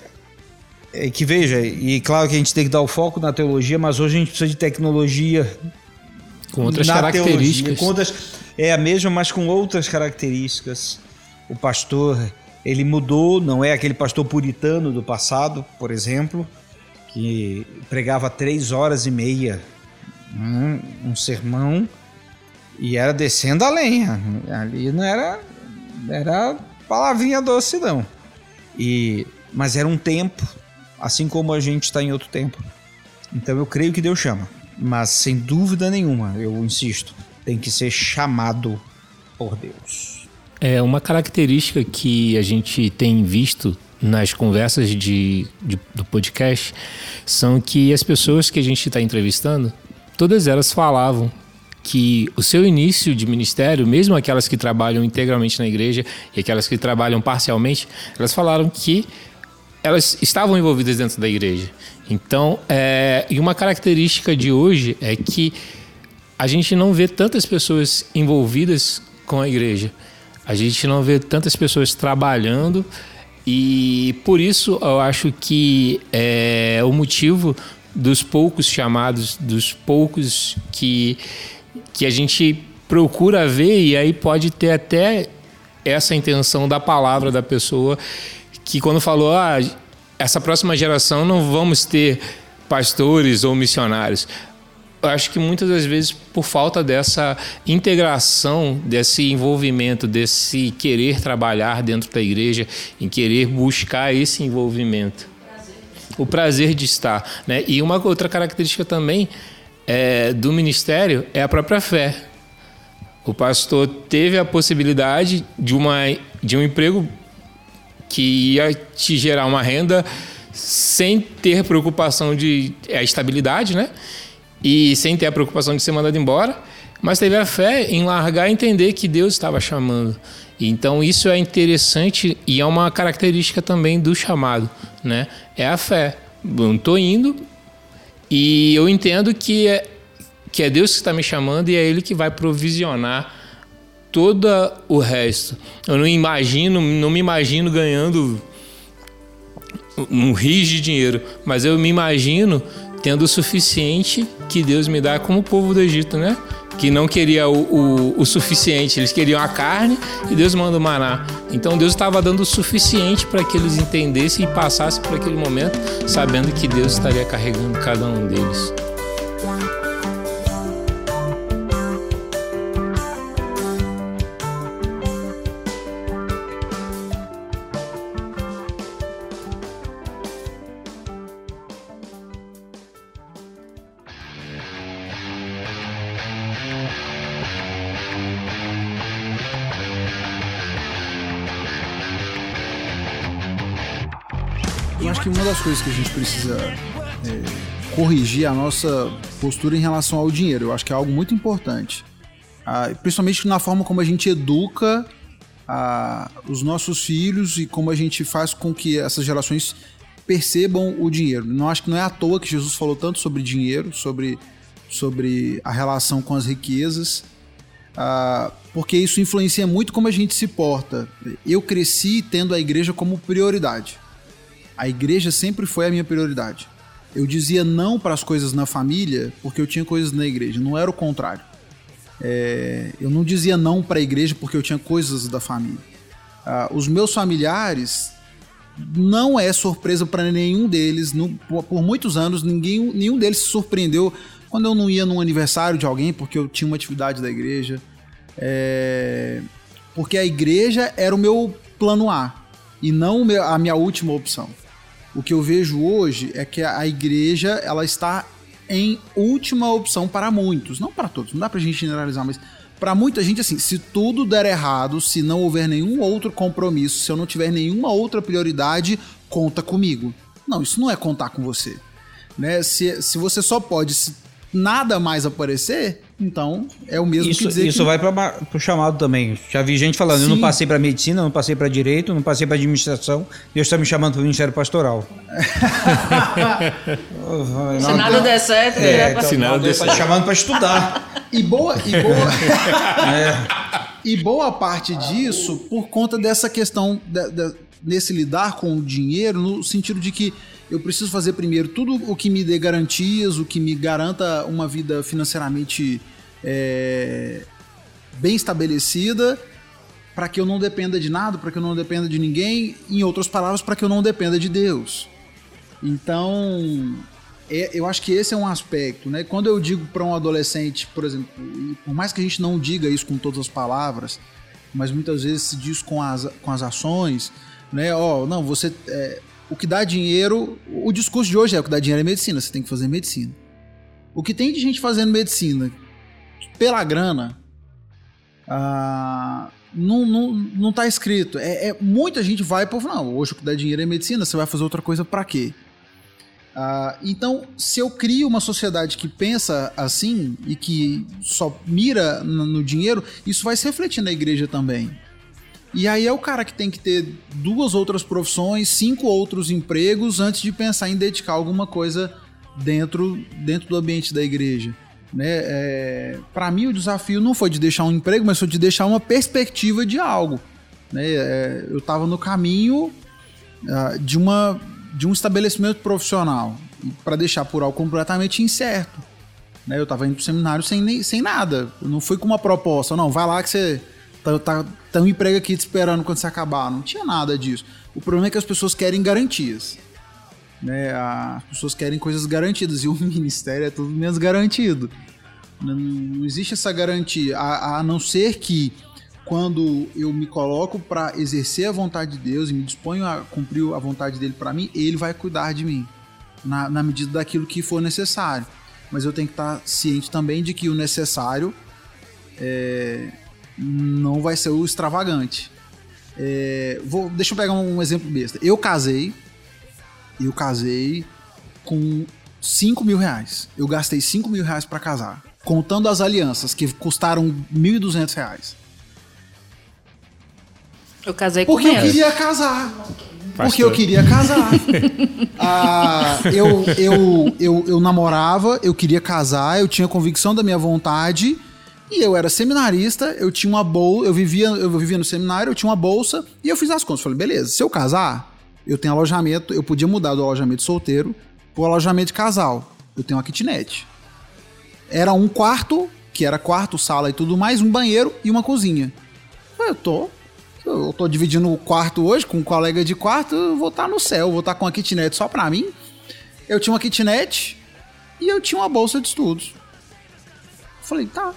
é, que veja, e claro que a gente tem que dar o foco na teologia, mas hoje a gente precisa de tecnologia. Com outras características. Teologia, com outras, é a mesma, mas com outras características. O pastor, ele mudou, não é aquele pastor puritano do passado, por exemplo, que pregava três horas e meia um, um sermão e era descendo a lenha. Ali não era, era palavrinha doce, não. E, mas era um tempo, assim como a gente está em outro tempo. Então eu creio que Deus chama. Mas sem dúvida nenhuma, eu insisto, tem que ser chamado por Deus. É uma característica que a gente tem visto nas conversas de, de do podcast são que as pessoas que a gente está entrevistando, todas elas falavam que o seu início de ministério, mesmo aquelas que trabalham integralmente na igreja e aquelas que trabalham parcialmente, elas falaram que elas estavam envolvidas dentro da igreja. Então, é, e uma característica de hoje é que a gente não vê tantas pessoas envolvidas com a igreja. A gente não vê tantas pessoas trabalhando e por isso eu acho que é o motivo dos poucos chamados, dos poucos que, que a gente procura ver, e aí pode ter até essa intenção da palavra da pessoa, que quando falou, ah, essa próxima geração não vamos ter pastores ou missionários. Eu acho que muitas das vezes, por falta dessa integração, desse envolvimento, desse querer trabalhar dentro da igreja, em querer buscar esse envolvimento. O prazer de estar. Né? E uma outra característica também é, do ministério é a própria fé. O pastor teve a possibilidade de, uma, de um emprego que ia te gerar uma renda sem ter preocupação de é, a estabilidade, né? E sem ter a preocupação de ser mandado embora, mas teve a fé em largar e entender que Deus estava chamando. Então isso é interessante e é uma característica também do chamado, né? É a fé. Eu estou indo e eu entendo que é, que é Deus que está me chamando e é Ele que vai provisionar todo o resto. Eu não imagino, não me imagino ganhando um rio de dinheiro, mas eu me imagino tendo o suficiente que Deus me dá como povo do Egito, né? Que não queria o, o, o suficiente, eles queriam a carne e Deus manda o maná. Então Deus estava dando o suficiente para que eles entendessem e passassem por aquele momento, sabendo que Deus estaria carregando cada um deles. Acho que uma das coisas que a gente precisa é, corrigir é a nossa postura em relação ao dinheiro. Eu acho que é algo muito importante. Ah, principalmente na forma como a gente educa ah, os nossos filhos e como a gente faz com que essas gerações percebam o dinheiro. Não acho que não é à toa que Jesus falou tanto sobre dinheiro, sobre, sobre a relação com as riquezas, ah, porque isso influencia muito como a gente se porta. Eu cresci tendo a igreja como prioridade. A igreja sempre foi a minha prioridade. Eu dizia não para as coisas na família porque eu tinha coisas na igreja, não era o contrário. É, eu não dizia não para a igreja porque eu tinha coisas da família. Ah, os meus familiares não é surpresa para nenhum deles. Por, por, muitos anos, ninguém, nenhum deles se surpreendeu quando eu não ia num aniversário de alguém porque eu tinha uma atividade da igreja. É, porque a igreja era o meu plano A e não a minha última opção. O que eu vejo hoje é que a igreja ela está em última opção para muitos, não para todos, não dá para a gente generalizar, mas para muita gente assim, se tudo der errado, se não houver nenhum outro compromisso, se eu não tiver nenhuma outra prioridade, conta comigo. Não, isso não é contar com você. Né? Se, se você só pode se nada mais aparecer, então é o mesmo isso, que dizer Isso que... vai para o chamado também. Já vi gente falando, Sim. eu não passei para medicina, não passei para direito, não passei para administração, Deus está me chamando para o Ministério Pastoral. [LAUGHS] se nada der certo, é, então, se nada der certo. Está chamando para estudar. E boa, e boa, [LAUGHS] é. e boa parte disso por conta dessa questão de, de, nesse lidar com o dinheiro, no sentido de que eu preciso fazer primeiro tudo o que me dê garantias, o que me garanta uma vida financeiramente é, bem estabelecida, para que eu não dependa de nada, para que eu não dependa de ninguém, em outras palavras, para que eu não dependa de Deus. Então, é- eu acho que esse é um aspecto, né? Quando eu digo para um adolescente, por exemplo, por mais que a gente não diga isso com todas as palavras, mas muitas vezes se diz com as, com as ações, né? Ó, não, você. é, o que dá dinheiro. O discurso de hoje é o que dá dinheiro é medicina, você tem que fazer medicina. O que tem de gente fazendo medicina pela grana. ah, não, não, não tá escrito. É, é- muita gente vai por não, hoje o que dá dinheiro é medicina, você vai fazer outra coisa pra quê? Ah, então, se eu crio uma sociedade que pensa assim e que só mira no dinheiro, isso vai se refletir na igreja também. E aí é o cara que tem que ter duas outras profissões, cinco outros empregos antes de pensar em dedicar alguma coisa dentro, dentro do ambiente da igreja. Né? É, para mim, o desafio não foi de deixar um emprego, mas foi de deixar uma perspectiva de algo. Né? É, eu estava no caminho ah, de, uma, de um estabelecimento profissional para deixar por algo completamente incerto. Né? Eu estava indo pro seminário sem, nem, sem nada. Eu não fui com uma proposta. Não, vai lá que você tá, tá, tá um emprego aqui te esperando quando você acabar. Não tinha nada disso. O problema é que as pessoas querem garantias. Né? As pessoas querem coisas garantidas e o [LAUGHS] ministério é tudo menos garantido. Não, não existe essa garantia, a, a não ser que quando eu me coloco para exercer a vontade de Deus e me disponho a cumprir a vontade dele para mim, ele vai cuidar de mim na, na medida daquilo que for necessário. Mas eu tenho que estar ciente também de que o necessário é, não vai ser o extravagante. É, vou, deixa eu pegar um exemplo besta. Eu casei, eu casei com 5 mil reais. Eu gastei 5 mil reais para casar. Contando as alianças, que custaram 1.200 reais. Eu casei com Porque eu menos. queria casar. Pastor. Porque eu queria casar. [LAUGHS] Ah, eu, eu, eu, eu namorava, eu queria casar, eu tinha convicção da minha vontade. E eu era seminarista, eu tinha uma bolsa, eu vivia, eu vivia no seminário, eu tinha uma bolsa, e eu fiz as contas. Falei, beleza, se eu casar, eu tenho alojamento, eu podia mudar do alojamento solteiro pro alojamento de casal. Eu tenho uma kitnet. Era um quarto, que era quarto, sala e tudo mais, um banheiro e uma cozinha. Eu tô. Eu tô dividindo o quarto hoje com um colega de quarto, eu vou estar no céu, vou estar com uma kitnet só pra mim. Eu tinha uma kitnet e eu tinha uma bolsa de estudos. Falei, tá.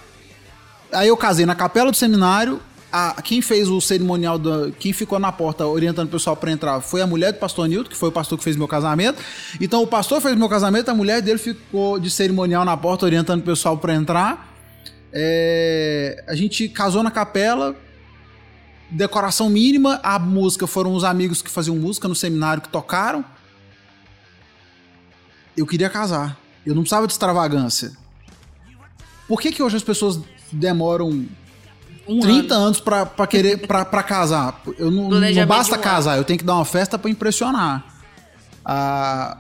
Aí eu casei na capela do seminário. A, quem fez o cerimonial, da, quem ficou na porta orientando o pessoal pra entrar foi a mulher do pastor Nilton, que foi o pastor que fez meu casamento. Então o pastor fez meu casamento, a mulher dele ficou de cerimonial na porta orientando o pessoal pra entrar. É, a gente casou na capela, decoração mínima, a música foram os amigos que faziam música no seminário que tocaram. Eu queria casar. Eu não precisava de extravagância. Por que, que hoje as pessoas demoram Um 30 ano. anos pra, pra querer pra, pra casar? Eu não, não basta um casar, eu tenho que dar uma festa pra impressionar. A,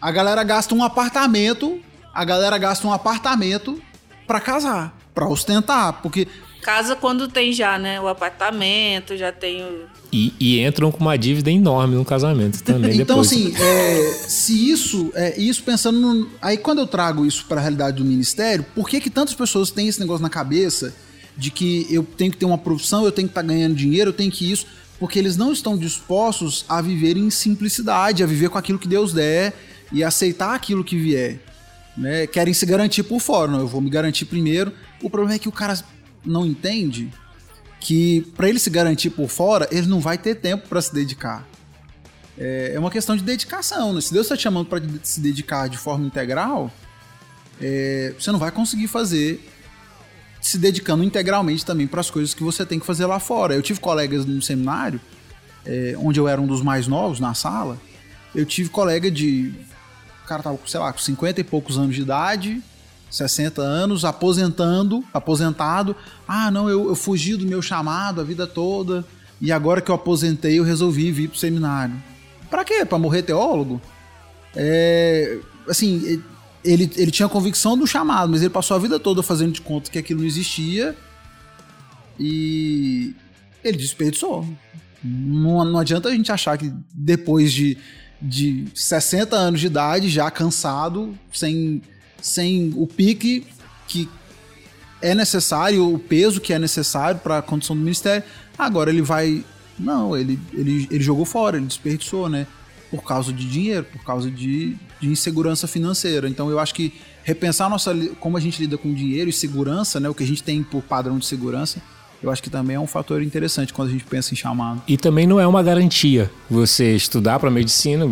a galera gasta um apartamento, a galera gasta um apartamento pra casar, pra ostentar, porque Casa quando tem já, né? O apartamento, já tem o... E, e entram com uma dívida enorme no casamento também Então, depois. assim, é, se isso, é, isso pensando no, Aí quando eu trago isso para a realidade do ministério, por que, que tantas pessoas têm esse negócio na cabeça de que eu tenho que ter uma profissão, eu tenho que estar ganhando dinheiro, eu tenho que isso? Porque eles não estão dispostos a viver em simplicidade, a viver com aquilo que Deus der e aceitar aquilo que vier. Né? Querem se garantir por fora, não, eu vou me garantir primeiro. O problema é que o cara não entende que para ele se garantir por fora, ele não vai ter tempo para se dedicar. É é uma questão de dedicação. Né? Se Deus está te chamando para se dedicar de forma integral, é, você não vai conseguir fazer se dedicando integralmente também para as coisas que você tem que fazer lá fora. Eu tive colegas no seminário, é, onde eu era um dos mais novos na sala. Eu tive colega de. O cara tava, sei lá, com 50 e poucos anos de idade, 60 anos, aposentando, aposentado. Ah, não, eu, eu fugi do meu chamado a vida toda. E agora que eu aposentei, eu resolvi vir pro seminário. Pra quê? Pra morrer teólogo? É, assim, ele, ele tinha convicção do chamado, mas ele passou a vida toda fazendo de conta que aquilo não existia. E ele desperdiçou. Não, não adianta a gente achar que depois de, de 60 anos de idade, já cansado, sem, sem o pique que é necessário, o peso que é necessário para a condição do ministério, agora ele vai. Não, ele, ele, ele jogou fora, ele desperdiçou, né? por causa de dinheiro, por causa de, de insegurança financeira. Então eu acho que repensar nossa, como a gente lida com dinheiro e segurança, né, o que a gente tem por padrão de segurança, eu acho que também é um fator interessante quando a gente pensa em chamado. E também não é uma garantia você estudar para medicina.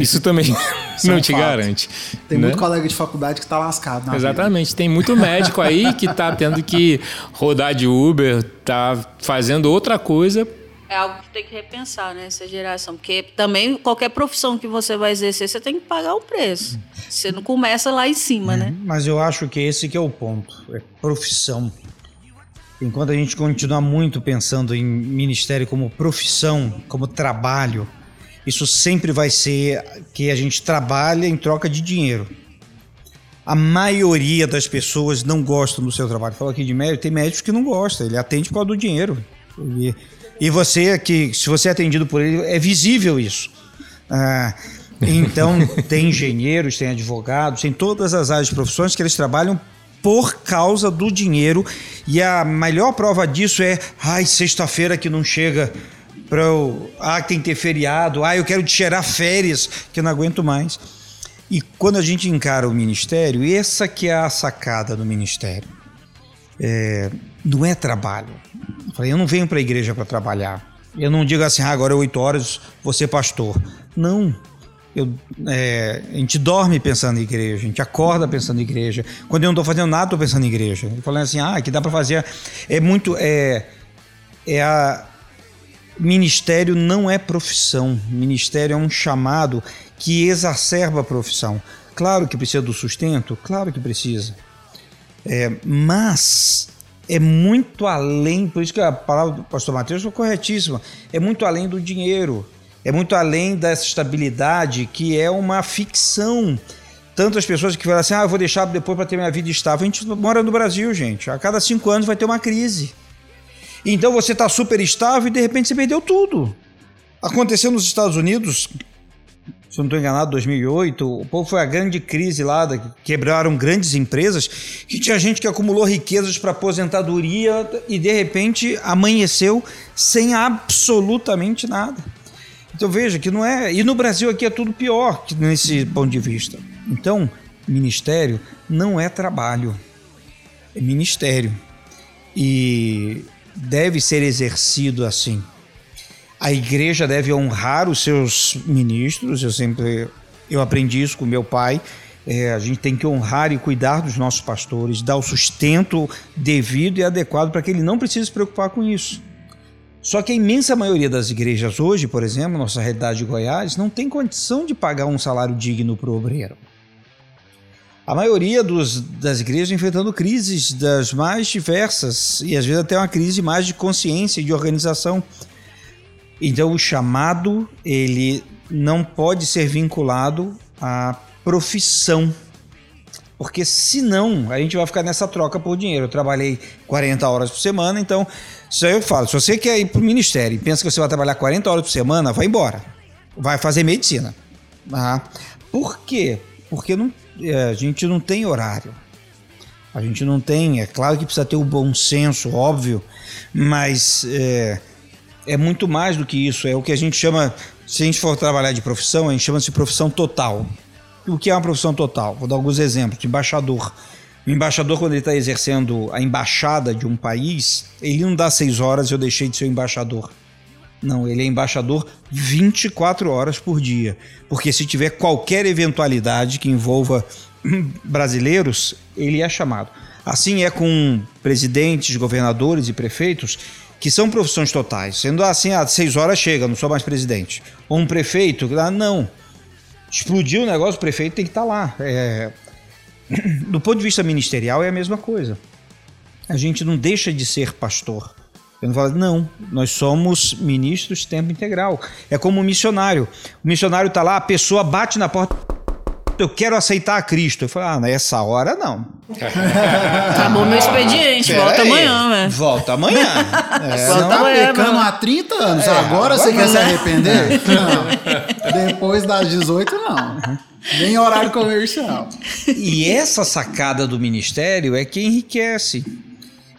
Isso também [LAUGHS] Isso é não um te fato. garante. Tem né? muito colega de faculdade que tá lascado na vida. Exatamente. Tem muito médico aí que tá tendo que rodar de Uber, tá fazendo outra coisa. É algo que tem que repensar, né, essa geração. Porque também qualquer profissão que você vai exercer, você tem que pagar o preço. Você não começa lá em cima, né? Mas eu acho que esse que é o ponto, é profissão. Enquanto a gente continua muito pensando em ministério como profissão, como trabalho, isso sempre vai ser que a gente trabalha em troca de dinheiro. A maioria das pessoas não gostam do seu trabalho. Fala aqui de médico, tem médicos que não gostam, ele atende por causa do dinheiro. E, e você que, se você é atendido por ele, é visível isso. Ah, [LAUGHS] então, tem engenheiros, tem advogados, tem todas as áreas de profissões que eles trabalham por causa do dinheiro. E a melhor prova disso é, ai, sexta-feira que não chega para eu, ah, tem que ter feriado, ah, eu quero tirar férias, que eu não aguento mais. E quando a gente encara o ministério, essa que é a sacada do ministério. É, não é trabalho. Eu não venho para a igreja para trabalhar. Eu não digo assim, ah, agora é oito horas, vou ser pastor. Não. Eu, é, a gente dorme pensando em igreja, a gente acorda pensando em igreja. Quando eu não estou fazendo nada, estou pensando em igreja. Eu falando assim, ah, que dá para fazer. É muito. É, é a, ministério não é profissão. Ministério é um chamado que exacerba a profissão. Claro que precisa do sustento, claro que precisa. É, mas é muito além, por isso que a palavra do pastor Mateus foi corretíssima, é muito além do dinheiro, é muito além dessa estabilidade que é uma ficção. Tantas pessoas que falam assim, ah, eu vou deixar depois para ter minha vida estável. A gente mora no Brasil, gente. A cada cinco anos vai ter uma crise. Então você está super estável e de repente você perdeu tudo. Aconteceu nos Estados Unidos, se eu não estou enganado, 2008, o povo foi a grande crise lá, quebraram grandes empresas, que tinha gente que acumulou riquezas para aposentadoria e de repente amanheceu sem absolutamente nada. Então veja que não é. E no Brasil aqui é tudo pior nesse ponto de vista. Então, ministério não é trabalho, é ministério. E deve ser exercido assim. A igreja deve honrar os seus ministros. Eu sempre eu aprendi isso com meu pai. É, a gente tem que honrar e cuidar dos nossos pastores, dar o sustento devido e adequado para que ele não precise se preocupar com isso. Só que a imensa maioria das igrejas hoje, por exemplo, nossa realidade de Goiás, não tem condição de pagar um salário digno para o obreiro. A maioria dos, das igrejas enfrentando crises das mais diversas e às vezes até uma crise mais de consciência e de organização. Então o chamado ele não pode ser vinculado à profissão, porque senão a gente vai ficar nessa troca por dinheiro. Eu trabalhei 40 horas por semana, então isso aí eu falo. Se você quer ir para o ministério e pensa que você vai trabalhar 40 horas por semana, vai embora. Vai fazer medicina. Ah, por quê? Porque não, é, a gente não tem horário. A gente não tem. É claro que precisa ter o bom senso, óbvio, mas é, é muito mais do que isso. É o que a gente chama, se a gente for trabalhar de profissão, a gente chama de profissão total. O que é uma profissão total? Vou dar alguns exemplos. Embaixador. O embaixador, quando ele está exercendo a embaixada de um país, ele não dá seis horas eu deixei de ser embaixador. Não, ele é embaixador 24 horas por dia. Porque se tiver qualquer eventualidade que envolva [CLEARS THROAT] brasileiros, ele é chamado. Assim é com presidentes, governadores e prefeitos, que são profissões totais. Sendo assim, às seis horas chega, não sou mais presidente. Ou um prefeito, ah, não. Explodiu o negócio, o prefeito tem que estar lá. É... [CLEARS THROAT] Do ponto de vista ministerial, é a mesma coisa. A gente não deixa de ser pastor. Eu não falo, não, nós somos ministros tempo integral. É como um missionário. O missionário está lá, a pessoa bate na porta. Eu quero aceitar a Cristo. Eu falo, ah, nessa hora não. [LAUGHS] Acabou meu expediente, Pera volta aí. amanhã, né? Volta amanhã. [LAUGHS] É, Você Volta tá amanhã, pecando mano. há 30 anos. É, agora agora você quer não, se né? arrepender? [LAUGHS] Não. Depois das 18, não. Nem horário comercial. E essa sacada do ministério é que enriquece.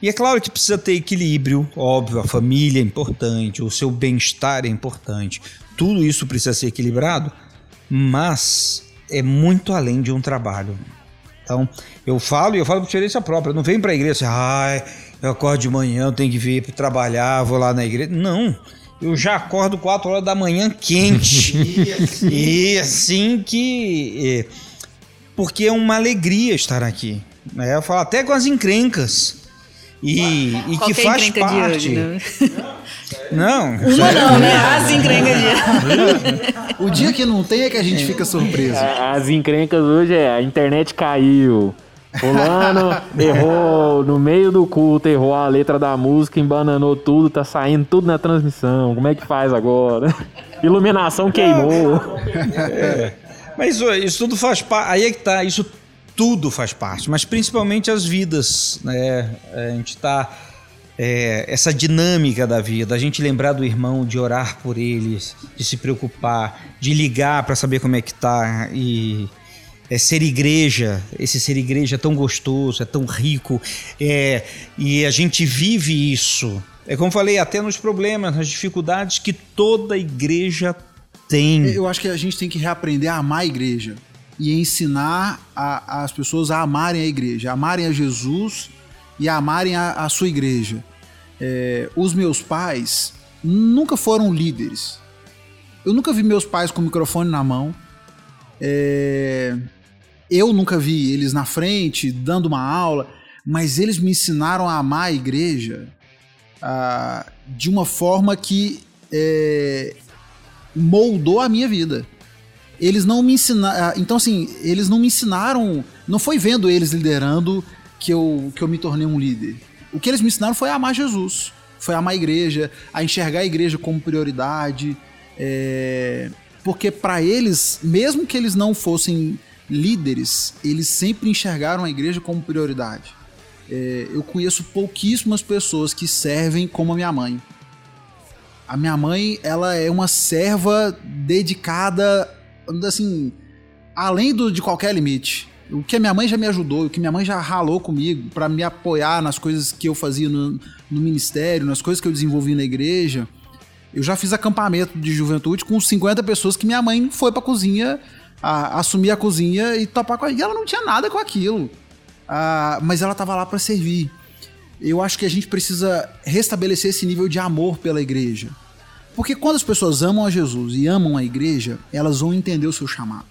E é claro que precisa ter equilíbrio, óbvio, a família é importante, o seu bem-estar é importante. Tudo isso precisa ser equilibrado, mas é muito além de um trabalho. Então, eu falo e eu falo por experiência própria. Não venho para a igreja assim, ai, eu acordo de manhã, eu tenho que vir trabalhar, vou lá na igreja. Não. Eu já acordo 4 horas da manhã quente. [LAUGHS] e assim que. É, porque é uma alegria estar aqui. Né? Eu falo até com as encrencas. E, e que faz parte. hoje, né? [LAUGHS] Não, Uma não, né? [LAUGHS] As encrencas de O dia que não tem é que a gente fica surpreso. A- As encrencas hoje é a internet caiu. Fulano errou no meio do culto, errou a letra da música, embananou tudo, tá saindo tudo na transmissão. Como é que faz agora? Iluminação queimou. Mas ó, isso tudo faz parte. Aí é que tá, isso tudo faz parte, mas principalmente as vidas, né? A gente tá. é, essa dinâmica da vida, a gente lembrar do irmão, de orar por eles, de se preocupar, de ligar para saber como é que tá e é, ser igreja, esse ser igreja é tão gostoso, é tão rico, é, e a gente vive isso. É como falei, até nos problemas, nas dificuldades que toda igreja tem. Eu acho que a gente tem que reaprender a amar a igreja e ensinar a- as pessoas a amarem a igreja, a amarem a Jesus e a amarem a, a sua igreja. É, os meus pais nunca foram líderes. Eu nunca vi meus pais com o microfone na mão. É, eu nunca vi eles na frente dando uma aula, mas eles me ensinaram a amar a igreja ah, de uma forma que é, moldou a minha vida. Eles não me ensinaram. Então, assim, eles não me ensinaram. Não foi vendo eles liderando que eu, que eu me tornei um líder. O que eles me ensinaram foi a amar Jesus, foi a amar a igreja, a enxergar a igreja como prioridade. é, porque para eles, mesmo que eles não fossem líderes, eles sempre enxergaram a igreja como prioridade. É, eu conheço pouquíssimas pessoas que servem como a minha mãe. A minha mãe, ela é uma serva dedicada, assim, além do, de qualquer limite. O que a minha mãe já me ajudou, o que minha mãe já ralou comigo para me apoiar nas coisas que eu fazia no, no ministério, nas coisas que eu desenvolvi na igreja. Eu já fiz acampamento de juventude com 50 pessoas que minha mãe foi pra cozinha, a- assumir a cozinha e topar com a... E ela não tinha nada com aquilo. Ah, mas ela tava lá para servir. Eu acho que a gente precisa restabelecer esse nível de amor pela igreja. Porque quando as pessoas amam a Jesus e amam a igreja, elas vão entender o seu chamado.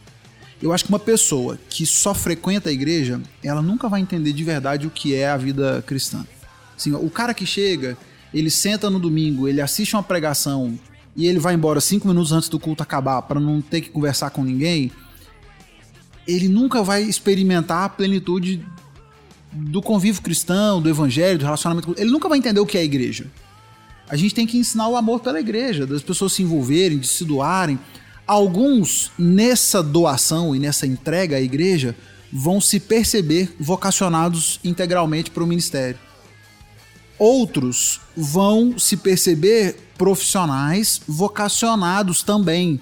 Eu acho que uma pessoa que só frequenta a igreja, ela nunca vai entender de verdade o que é a vida cristã. Assim, o cara que chega, ele senta no domingo, ele assiste uma pregação e ele vai embora cinco minutos antes do culto acabar para não ter que conversar com ninguém, ele nunca vai experimentar a plenitude do convívio cristão, do evangelho, do relacionamento. Ele nunca vai entender o que é a igreja. A gente tem que ensinar o amor pela igreja, das pessoas se envolverem, de se doarem. Alguns, nessa doação e nessa entrega à igreja, vão se perceber vocacionados integralmente para o ministério. Outros vão se perceber profissionais vocacionados também.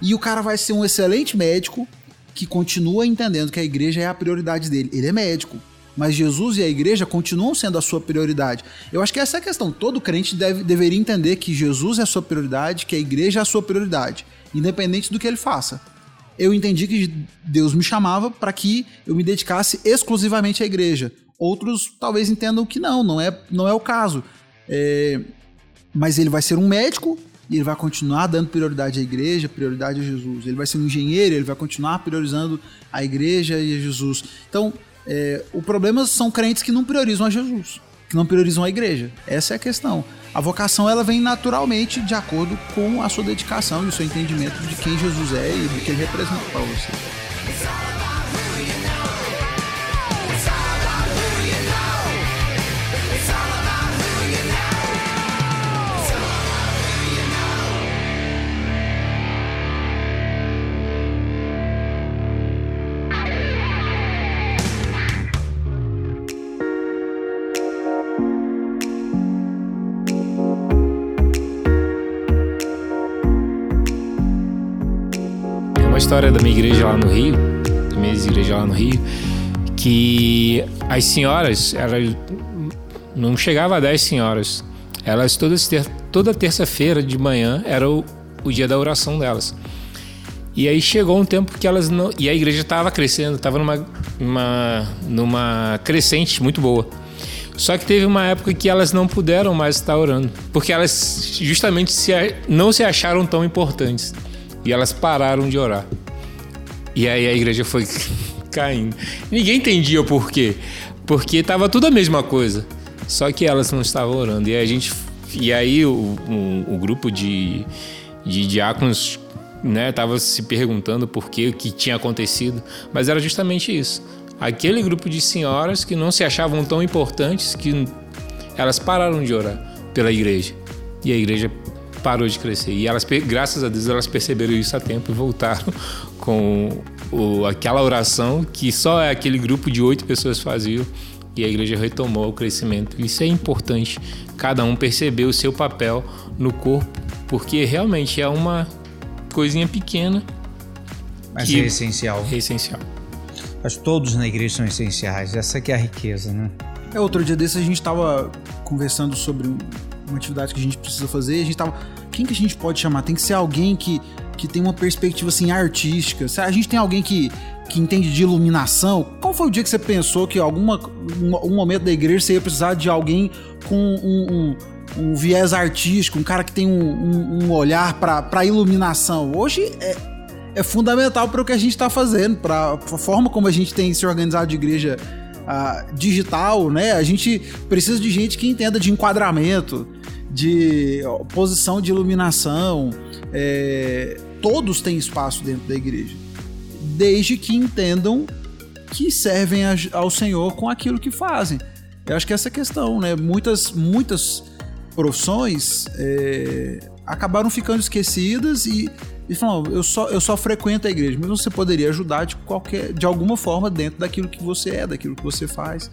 E o cara vai ser um excelente médico que continua entendendo que a igreja é a prioridade dele. Ele é médico, mas Jesus e a igreja continuam sendo a sua prioridade. Eu acho que essa é a questão. Todo crente deve, deveria entender que Jesus é a sua prioridade, que a igreja é a sua prioridade, independente do que ele faça. Eu entendi que Deus me chamava para que eu me dedicasse exclusivamente à igreja. Outros talvez entendam que não, não é, não é o caso. É, mas ele vai ser um médico e ele vai continuar dando prioridade à igreja, prioridade a Jesus. Ele vai ser um engenheiro, ele vai continuar priorizando a igreja e a Jesus. Então, é, o problema são crentes que não priorizam a Jesus, que não priorizam a igreja. Essa é a questão. A vocação ela vem naturalmente de acordo com a sua dedicação e o seu entendimento de quem Jesus é e do que ele representa para você. História da minha igreja lá no Rio, da minha igreja lá no Rio, que as senhoras, elas Não chegava a 10 senhoras. Elas todas ter, toda terça-feira de manhã era o, o dia da oração delas. E aí chegou um tempo que elas não. E a igreja estava crescendo, estava numa, numa, crescente muito boa. Só que teve uma época que elas não puderam mais estar orando, porque elas justamente se, não se acharam tão importantes. E elas pararam de orar. E aí a igreja foi [LAUGHS] caindo. Ninguém entendia o porquê. Porque estava tudo a mesma coisa. Só que elas não estavam orando. E a gente. E aí o, o, o grupo de, de diáconos né, tava se perguntando por que o que tinha acontecido, mas era justamente isso. Aquele grupo de senhoras que não se achavam tão importantes que elas pararam de orar pela igreja. E a igreja parou de crescer. E elas, graças a Deus, elas perceberam isso a tempo e voltaram [LAUGHS] com o, aquela oração que só aquele grupo de oito pessoas faziam e a igreja retomou o crescimento. Isso é importante, cada um perceber o seu papel no corpo, porque realmente é uma coisinha pequena. Mas que é essencial. É essencial. Mas todos na igreja são essenciais. Essa que é a riqueza, né? É, outro dia desse a gente tava conversando sobre uma atividade que a gente precisa fazer. A gente tava. Quem que a gente pode chamar? Tem que ser alguém que, que tem uma perspectiva assim artística. A gente tem alguém que, que entende de iluminação, qual foi o dia que você pensou que alguma um, um momento da igreja você ia precisar de alguém com um, um, um viés artístico, um cara que tem um, um olhar para iluminação? Hoje é, é fundamental para o que a gente está fazendo, para a forma como a gente tem se organizado de igreja uh, digital, né? A gente precisa de gente que entenda de enquadramento, de posição de iluminação. É, todos têm espaço dentro da igreja, desde que entendam que servem ao Senhor com aquilo que fazem. Eu acho que essa é a questão, né? Muitas, muitas profissões é, acabaram ficando esquecidas e, e falam, eu só, eu só frequento a igreja, mas você poderia ajudar de qualquer, de alguma forma dentro daquilo que você é, daquilo que você faz.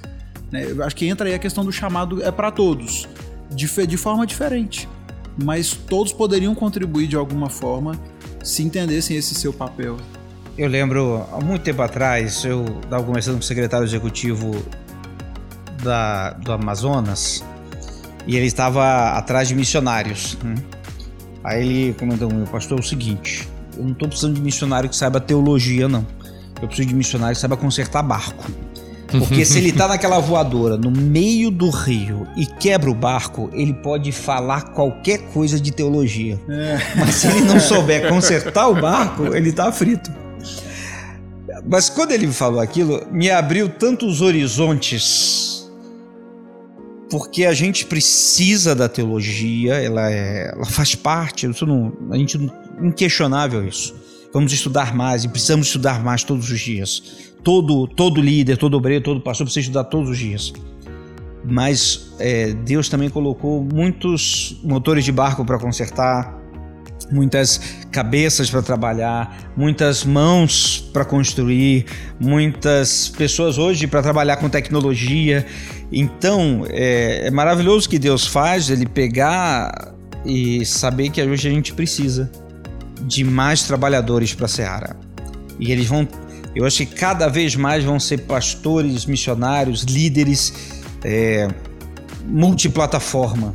Né? Eu acho que entra aí a questão do chamado é para todos, de, de forma diferente, mas todos poderiam contribuir de alguma forma se entendessem esse seu papel. Eu lembro, há muito tempo atrás, eu estava conversando com o secretário executivo da, do Amazonas e ele estava atrás de missionários. Né? Aí ele comentou, meu pastor, é o seguinte, eu não estou precisando de missionário que saiba teologia, não. Eu preciso de missionário que saiba consertar barco. Porque se ele tá naquela voadora no meio do rio e quebra o barco, ele pode falar qualquer coisa de teologia. É. Mas se ele não souber consertar o barco, ele tá frito. Mas quando ele me falou aquilo, me abriu tantos horizontes. Porque a gente precisa da teologia, ela, é, ela faz parte, isso não, a gente inquestionável isso. Vamos estudar mais e precisamos estudar mais todos os dias todo, todo líder, todo obreiro, todo pastor precisa estudar todos os dias. Mas é, Deus também colocou muitos motores de barco para consertar, muitas cabeças para trabalhar, muitas mãos para construir, muitas pessoas hoje para trabalhar com tecnologia. Então é, é maravilhoso que Deus faz ele pegar e saber que hoje a gente precisa de mais trabalhadores para a Seara. E eles vão eu acho que cada vez mais vão ser pastores, missionários, líderes é, multiplataforma.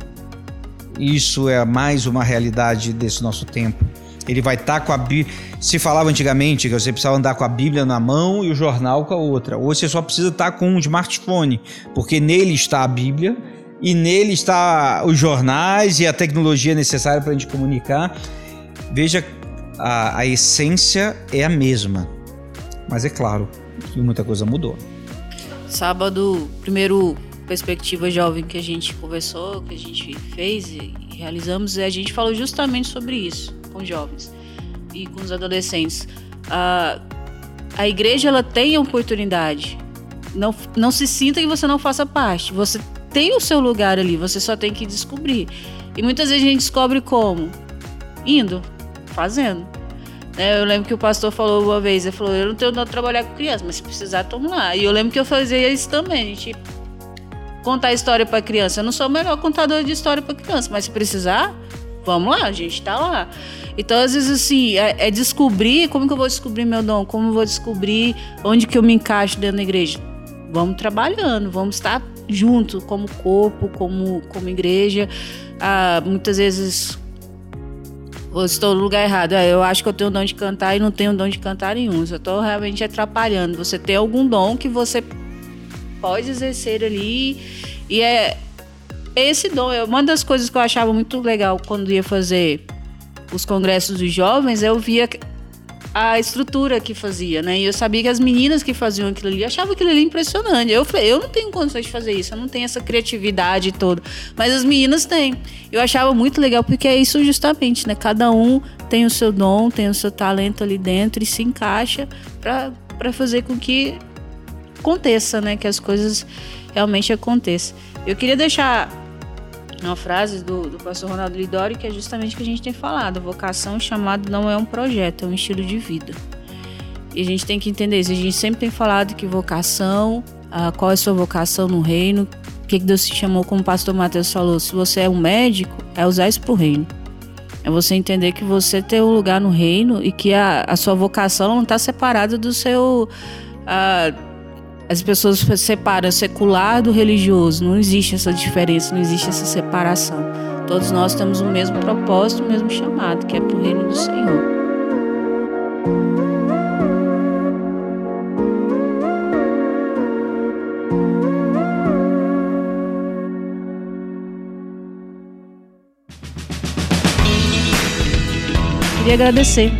Isso é mais uma realidade desse nosso tempo. Ele vai estar tá com a Bíblia. Se falava antigamente que você precisava andar com a Bíblia na mão e o jornal com a outra. Hoje você só precisa estar tá com um smartphone, porque nele está a Bíblia e nele está os jornais e a tecnologia necessária para a gente comunicar. Veja, a, a essência é a mesma mas é claro que muita coisa mudou. Sábado, primeiro perspectiva jovem que a gente conversou, que a gente fez e realizamos, a gente falou justamente sobre isso com jovens e com os adolescentes. A, a igreja ela tem a oportunidade. Não, não se sinta que você não faça parte. Você tem o seu lugar ali, você só tem que descobrir. E muitas vezes a gente descobre como? Indo, fazendo. É, eu lembro que o pastor falou uma vez, ele falou, eu não tenho nada a trabalhar com criança, mas se precisar, toma lá. E eu lembro que eu fazia isso também, a gente contar história para criança. Eu não sou o melhor contador de história para criança, mas se precisar, vamos lá, a gente tá lá. Então, às vezes, assim, é, é, descobrir como que eu vou descobrir meu dom, como eu vou descobrir onde que eu me encaixo dentro da igreja. Vamos trabalhando, vamos estar junto, como corpo, como, como igreja. Ah, muitas vezes ou estou no lugar errado. Ah, eu acho que eu tenho o dom de cantar e não tenho o dom de cantar nenhum. Eu estou realmente atrapalhando. Você tem algum dom que você pode exercer ali e é esse dom. Uma das coisas que eu achava muito legal quando ia fazer os congressos dos jovens, eu via a estrutura que fazia, né? E eu sabia que as meninas que faziam aquilo ali achavam aquilo ali impressionante. Eu falei, eu não tenho condições de fazer isso, eu não tenho essa criatividade toda. Mas as meninas têm. Eu achava muito legal porque é isso justamente, né? Cada um tem o seu dom, tem o seu talento ali dentro e se encaixa para fazer com que aconteça, né? Que as coisas realmente aconteçam. Eu queria deixar uma frase do, do pastor Ronaldo Lidori que é justamente o que a gente tem falado. Vocação chamado não é um projeto, é um estilo de vida. E a gente tem que entender isso. A gente sempre tem falado que vocação, ah, qual é a sua vocação no reino, o que Deus te chamou, como o pastor Mateus falou, se você é um médico, é usar isso para o reino. É você entender que você tem um lugar no reino e que a, a sua vocação não está separada do seu. Ah, as pessoas separam secular do religioso. Não existe essa diferença, não existe essa separação. Todos nós temos o mesmo propósito, o mesmo chamado, que é para o reino do Senhor. Queria agradecer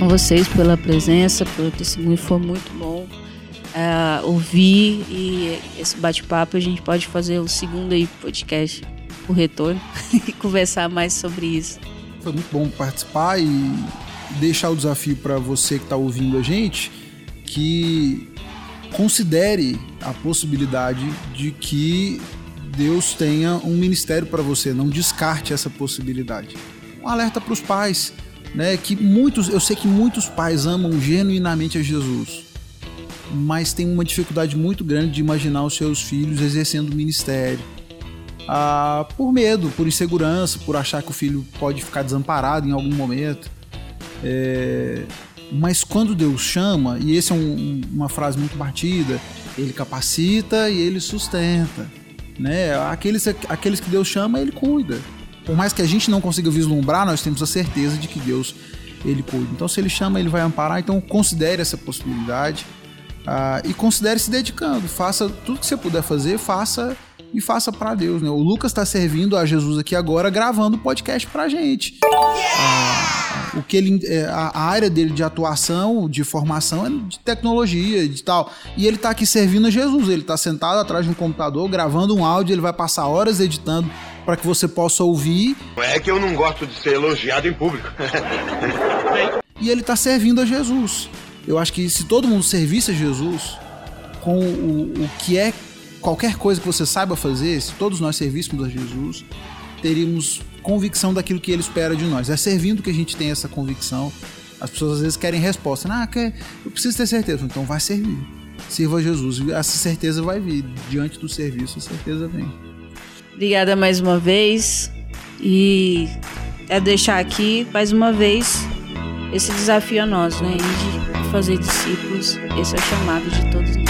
a vocês pela presença, pelo testemunho, foi muito bom uh, ouvir e esse bate-papo a gente pode fazer o segundo aí podcast, o retorno, [LAUGHS] e conversar mais sobre isso. Foi muito bom participar e deixar o desafio para você que está ouvindo a gente que considere a possibilidade de que Deus tenha um ministério para você, não descarte essa possibilidade. Um alerta para os pais, né, que muitos, eu sei que muitos pais amam genuinamente a Jesus mas tem uma dificuldade muito grande de imaginar os seus filhos exercendo o ministério. Ah, por medo, por insegurança, por achar que o filho pode ficar desamparado em algum momento. É, mas quando Deus chama, e essa é um, uma frase muito batida, ele capacita e ele sustenta. Né? Aqueles, aqueles que Deus chama, ele cuida. Por mais que a gente não consiga vislumbrar, nós temos a certeza de que Deus ele cuida. Então, se ele chama, ele vai amparar. Então, considere essa possibilidade. Ah, e considere se dedicando. Faça tudo que você puder fazer, faça e faça para Deus. Né? O Lucas está servindo a Jesus aqui agora, gravando o podcast para gente. Ah, o que ele, é, a área dele de atuação, de formação é de tecnologia, de tal. E ele está aqui servindo a Jesus. Ele está sentado atrás de um computador, gravando um áudio. Ele vai passar horas editando para que você possa ouvir. É que eu não gosto de ser elogiado em público. e ele está servindo a Jesus. Eu acho que se todo mundo servisse a Jesus com o, o que é qualquer coisa que você saiba fazer, se todos nós servíssemos a Jesus, teríamos convicção daquilo que ele espera de nós. É servindo que a gente tem essa convicção. As pessoas às vezes querem resposta. Ah, eu preciso ter certeza. Então vai servir. Sirva a Jesus. Essa certeza vai vir. Diante do serviço, a certeza vem. Obrigada mais uma vez. E é deixar aqui mais uma vez esse desafio a nós, né? de fazer discípulos, esse é o chamado de todos nós.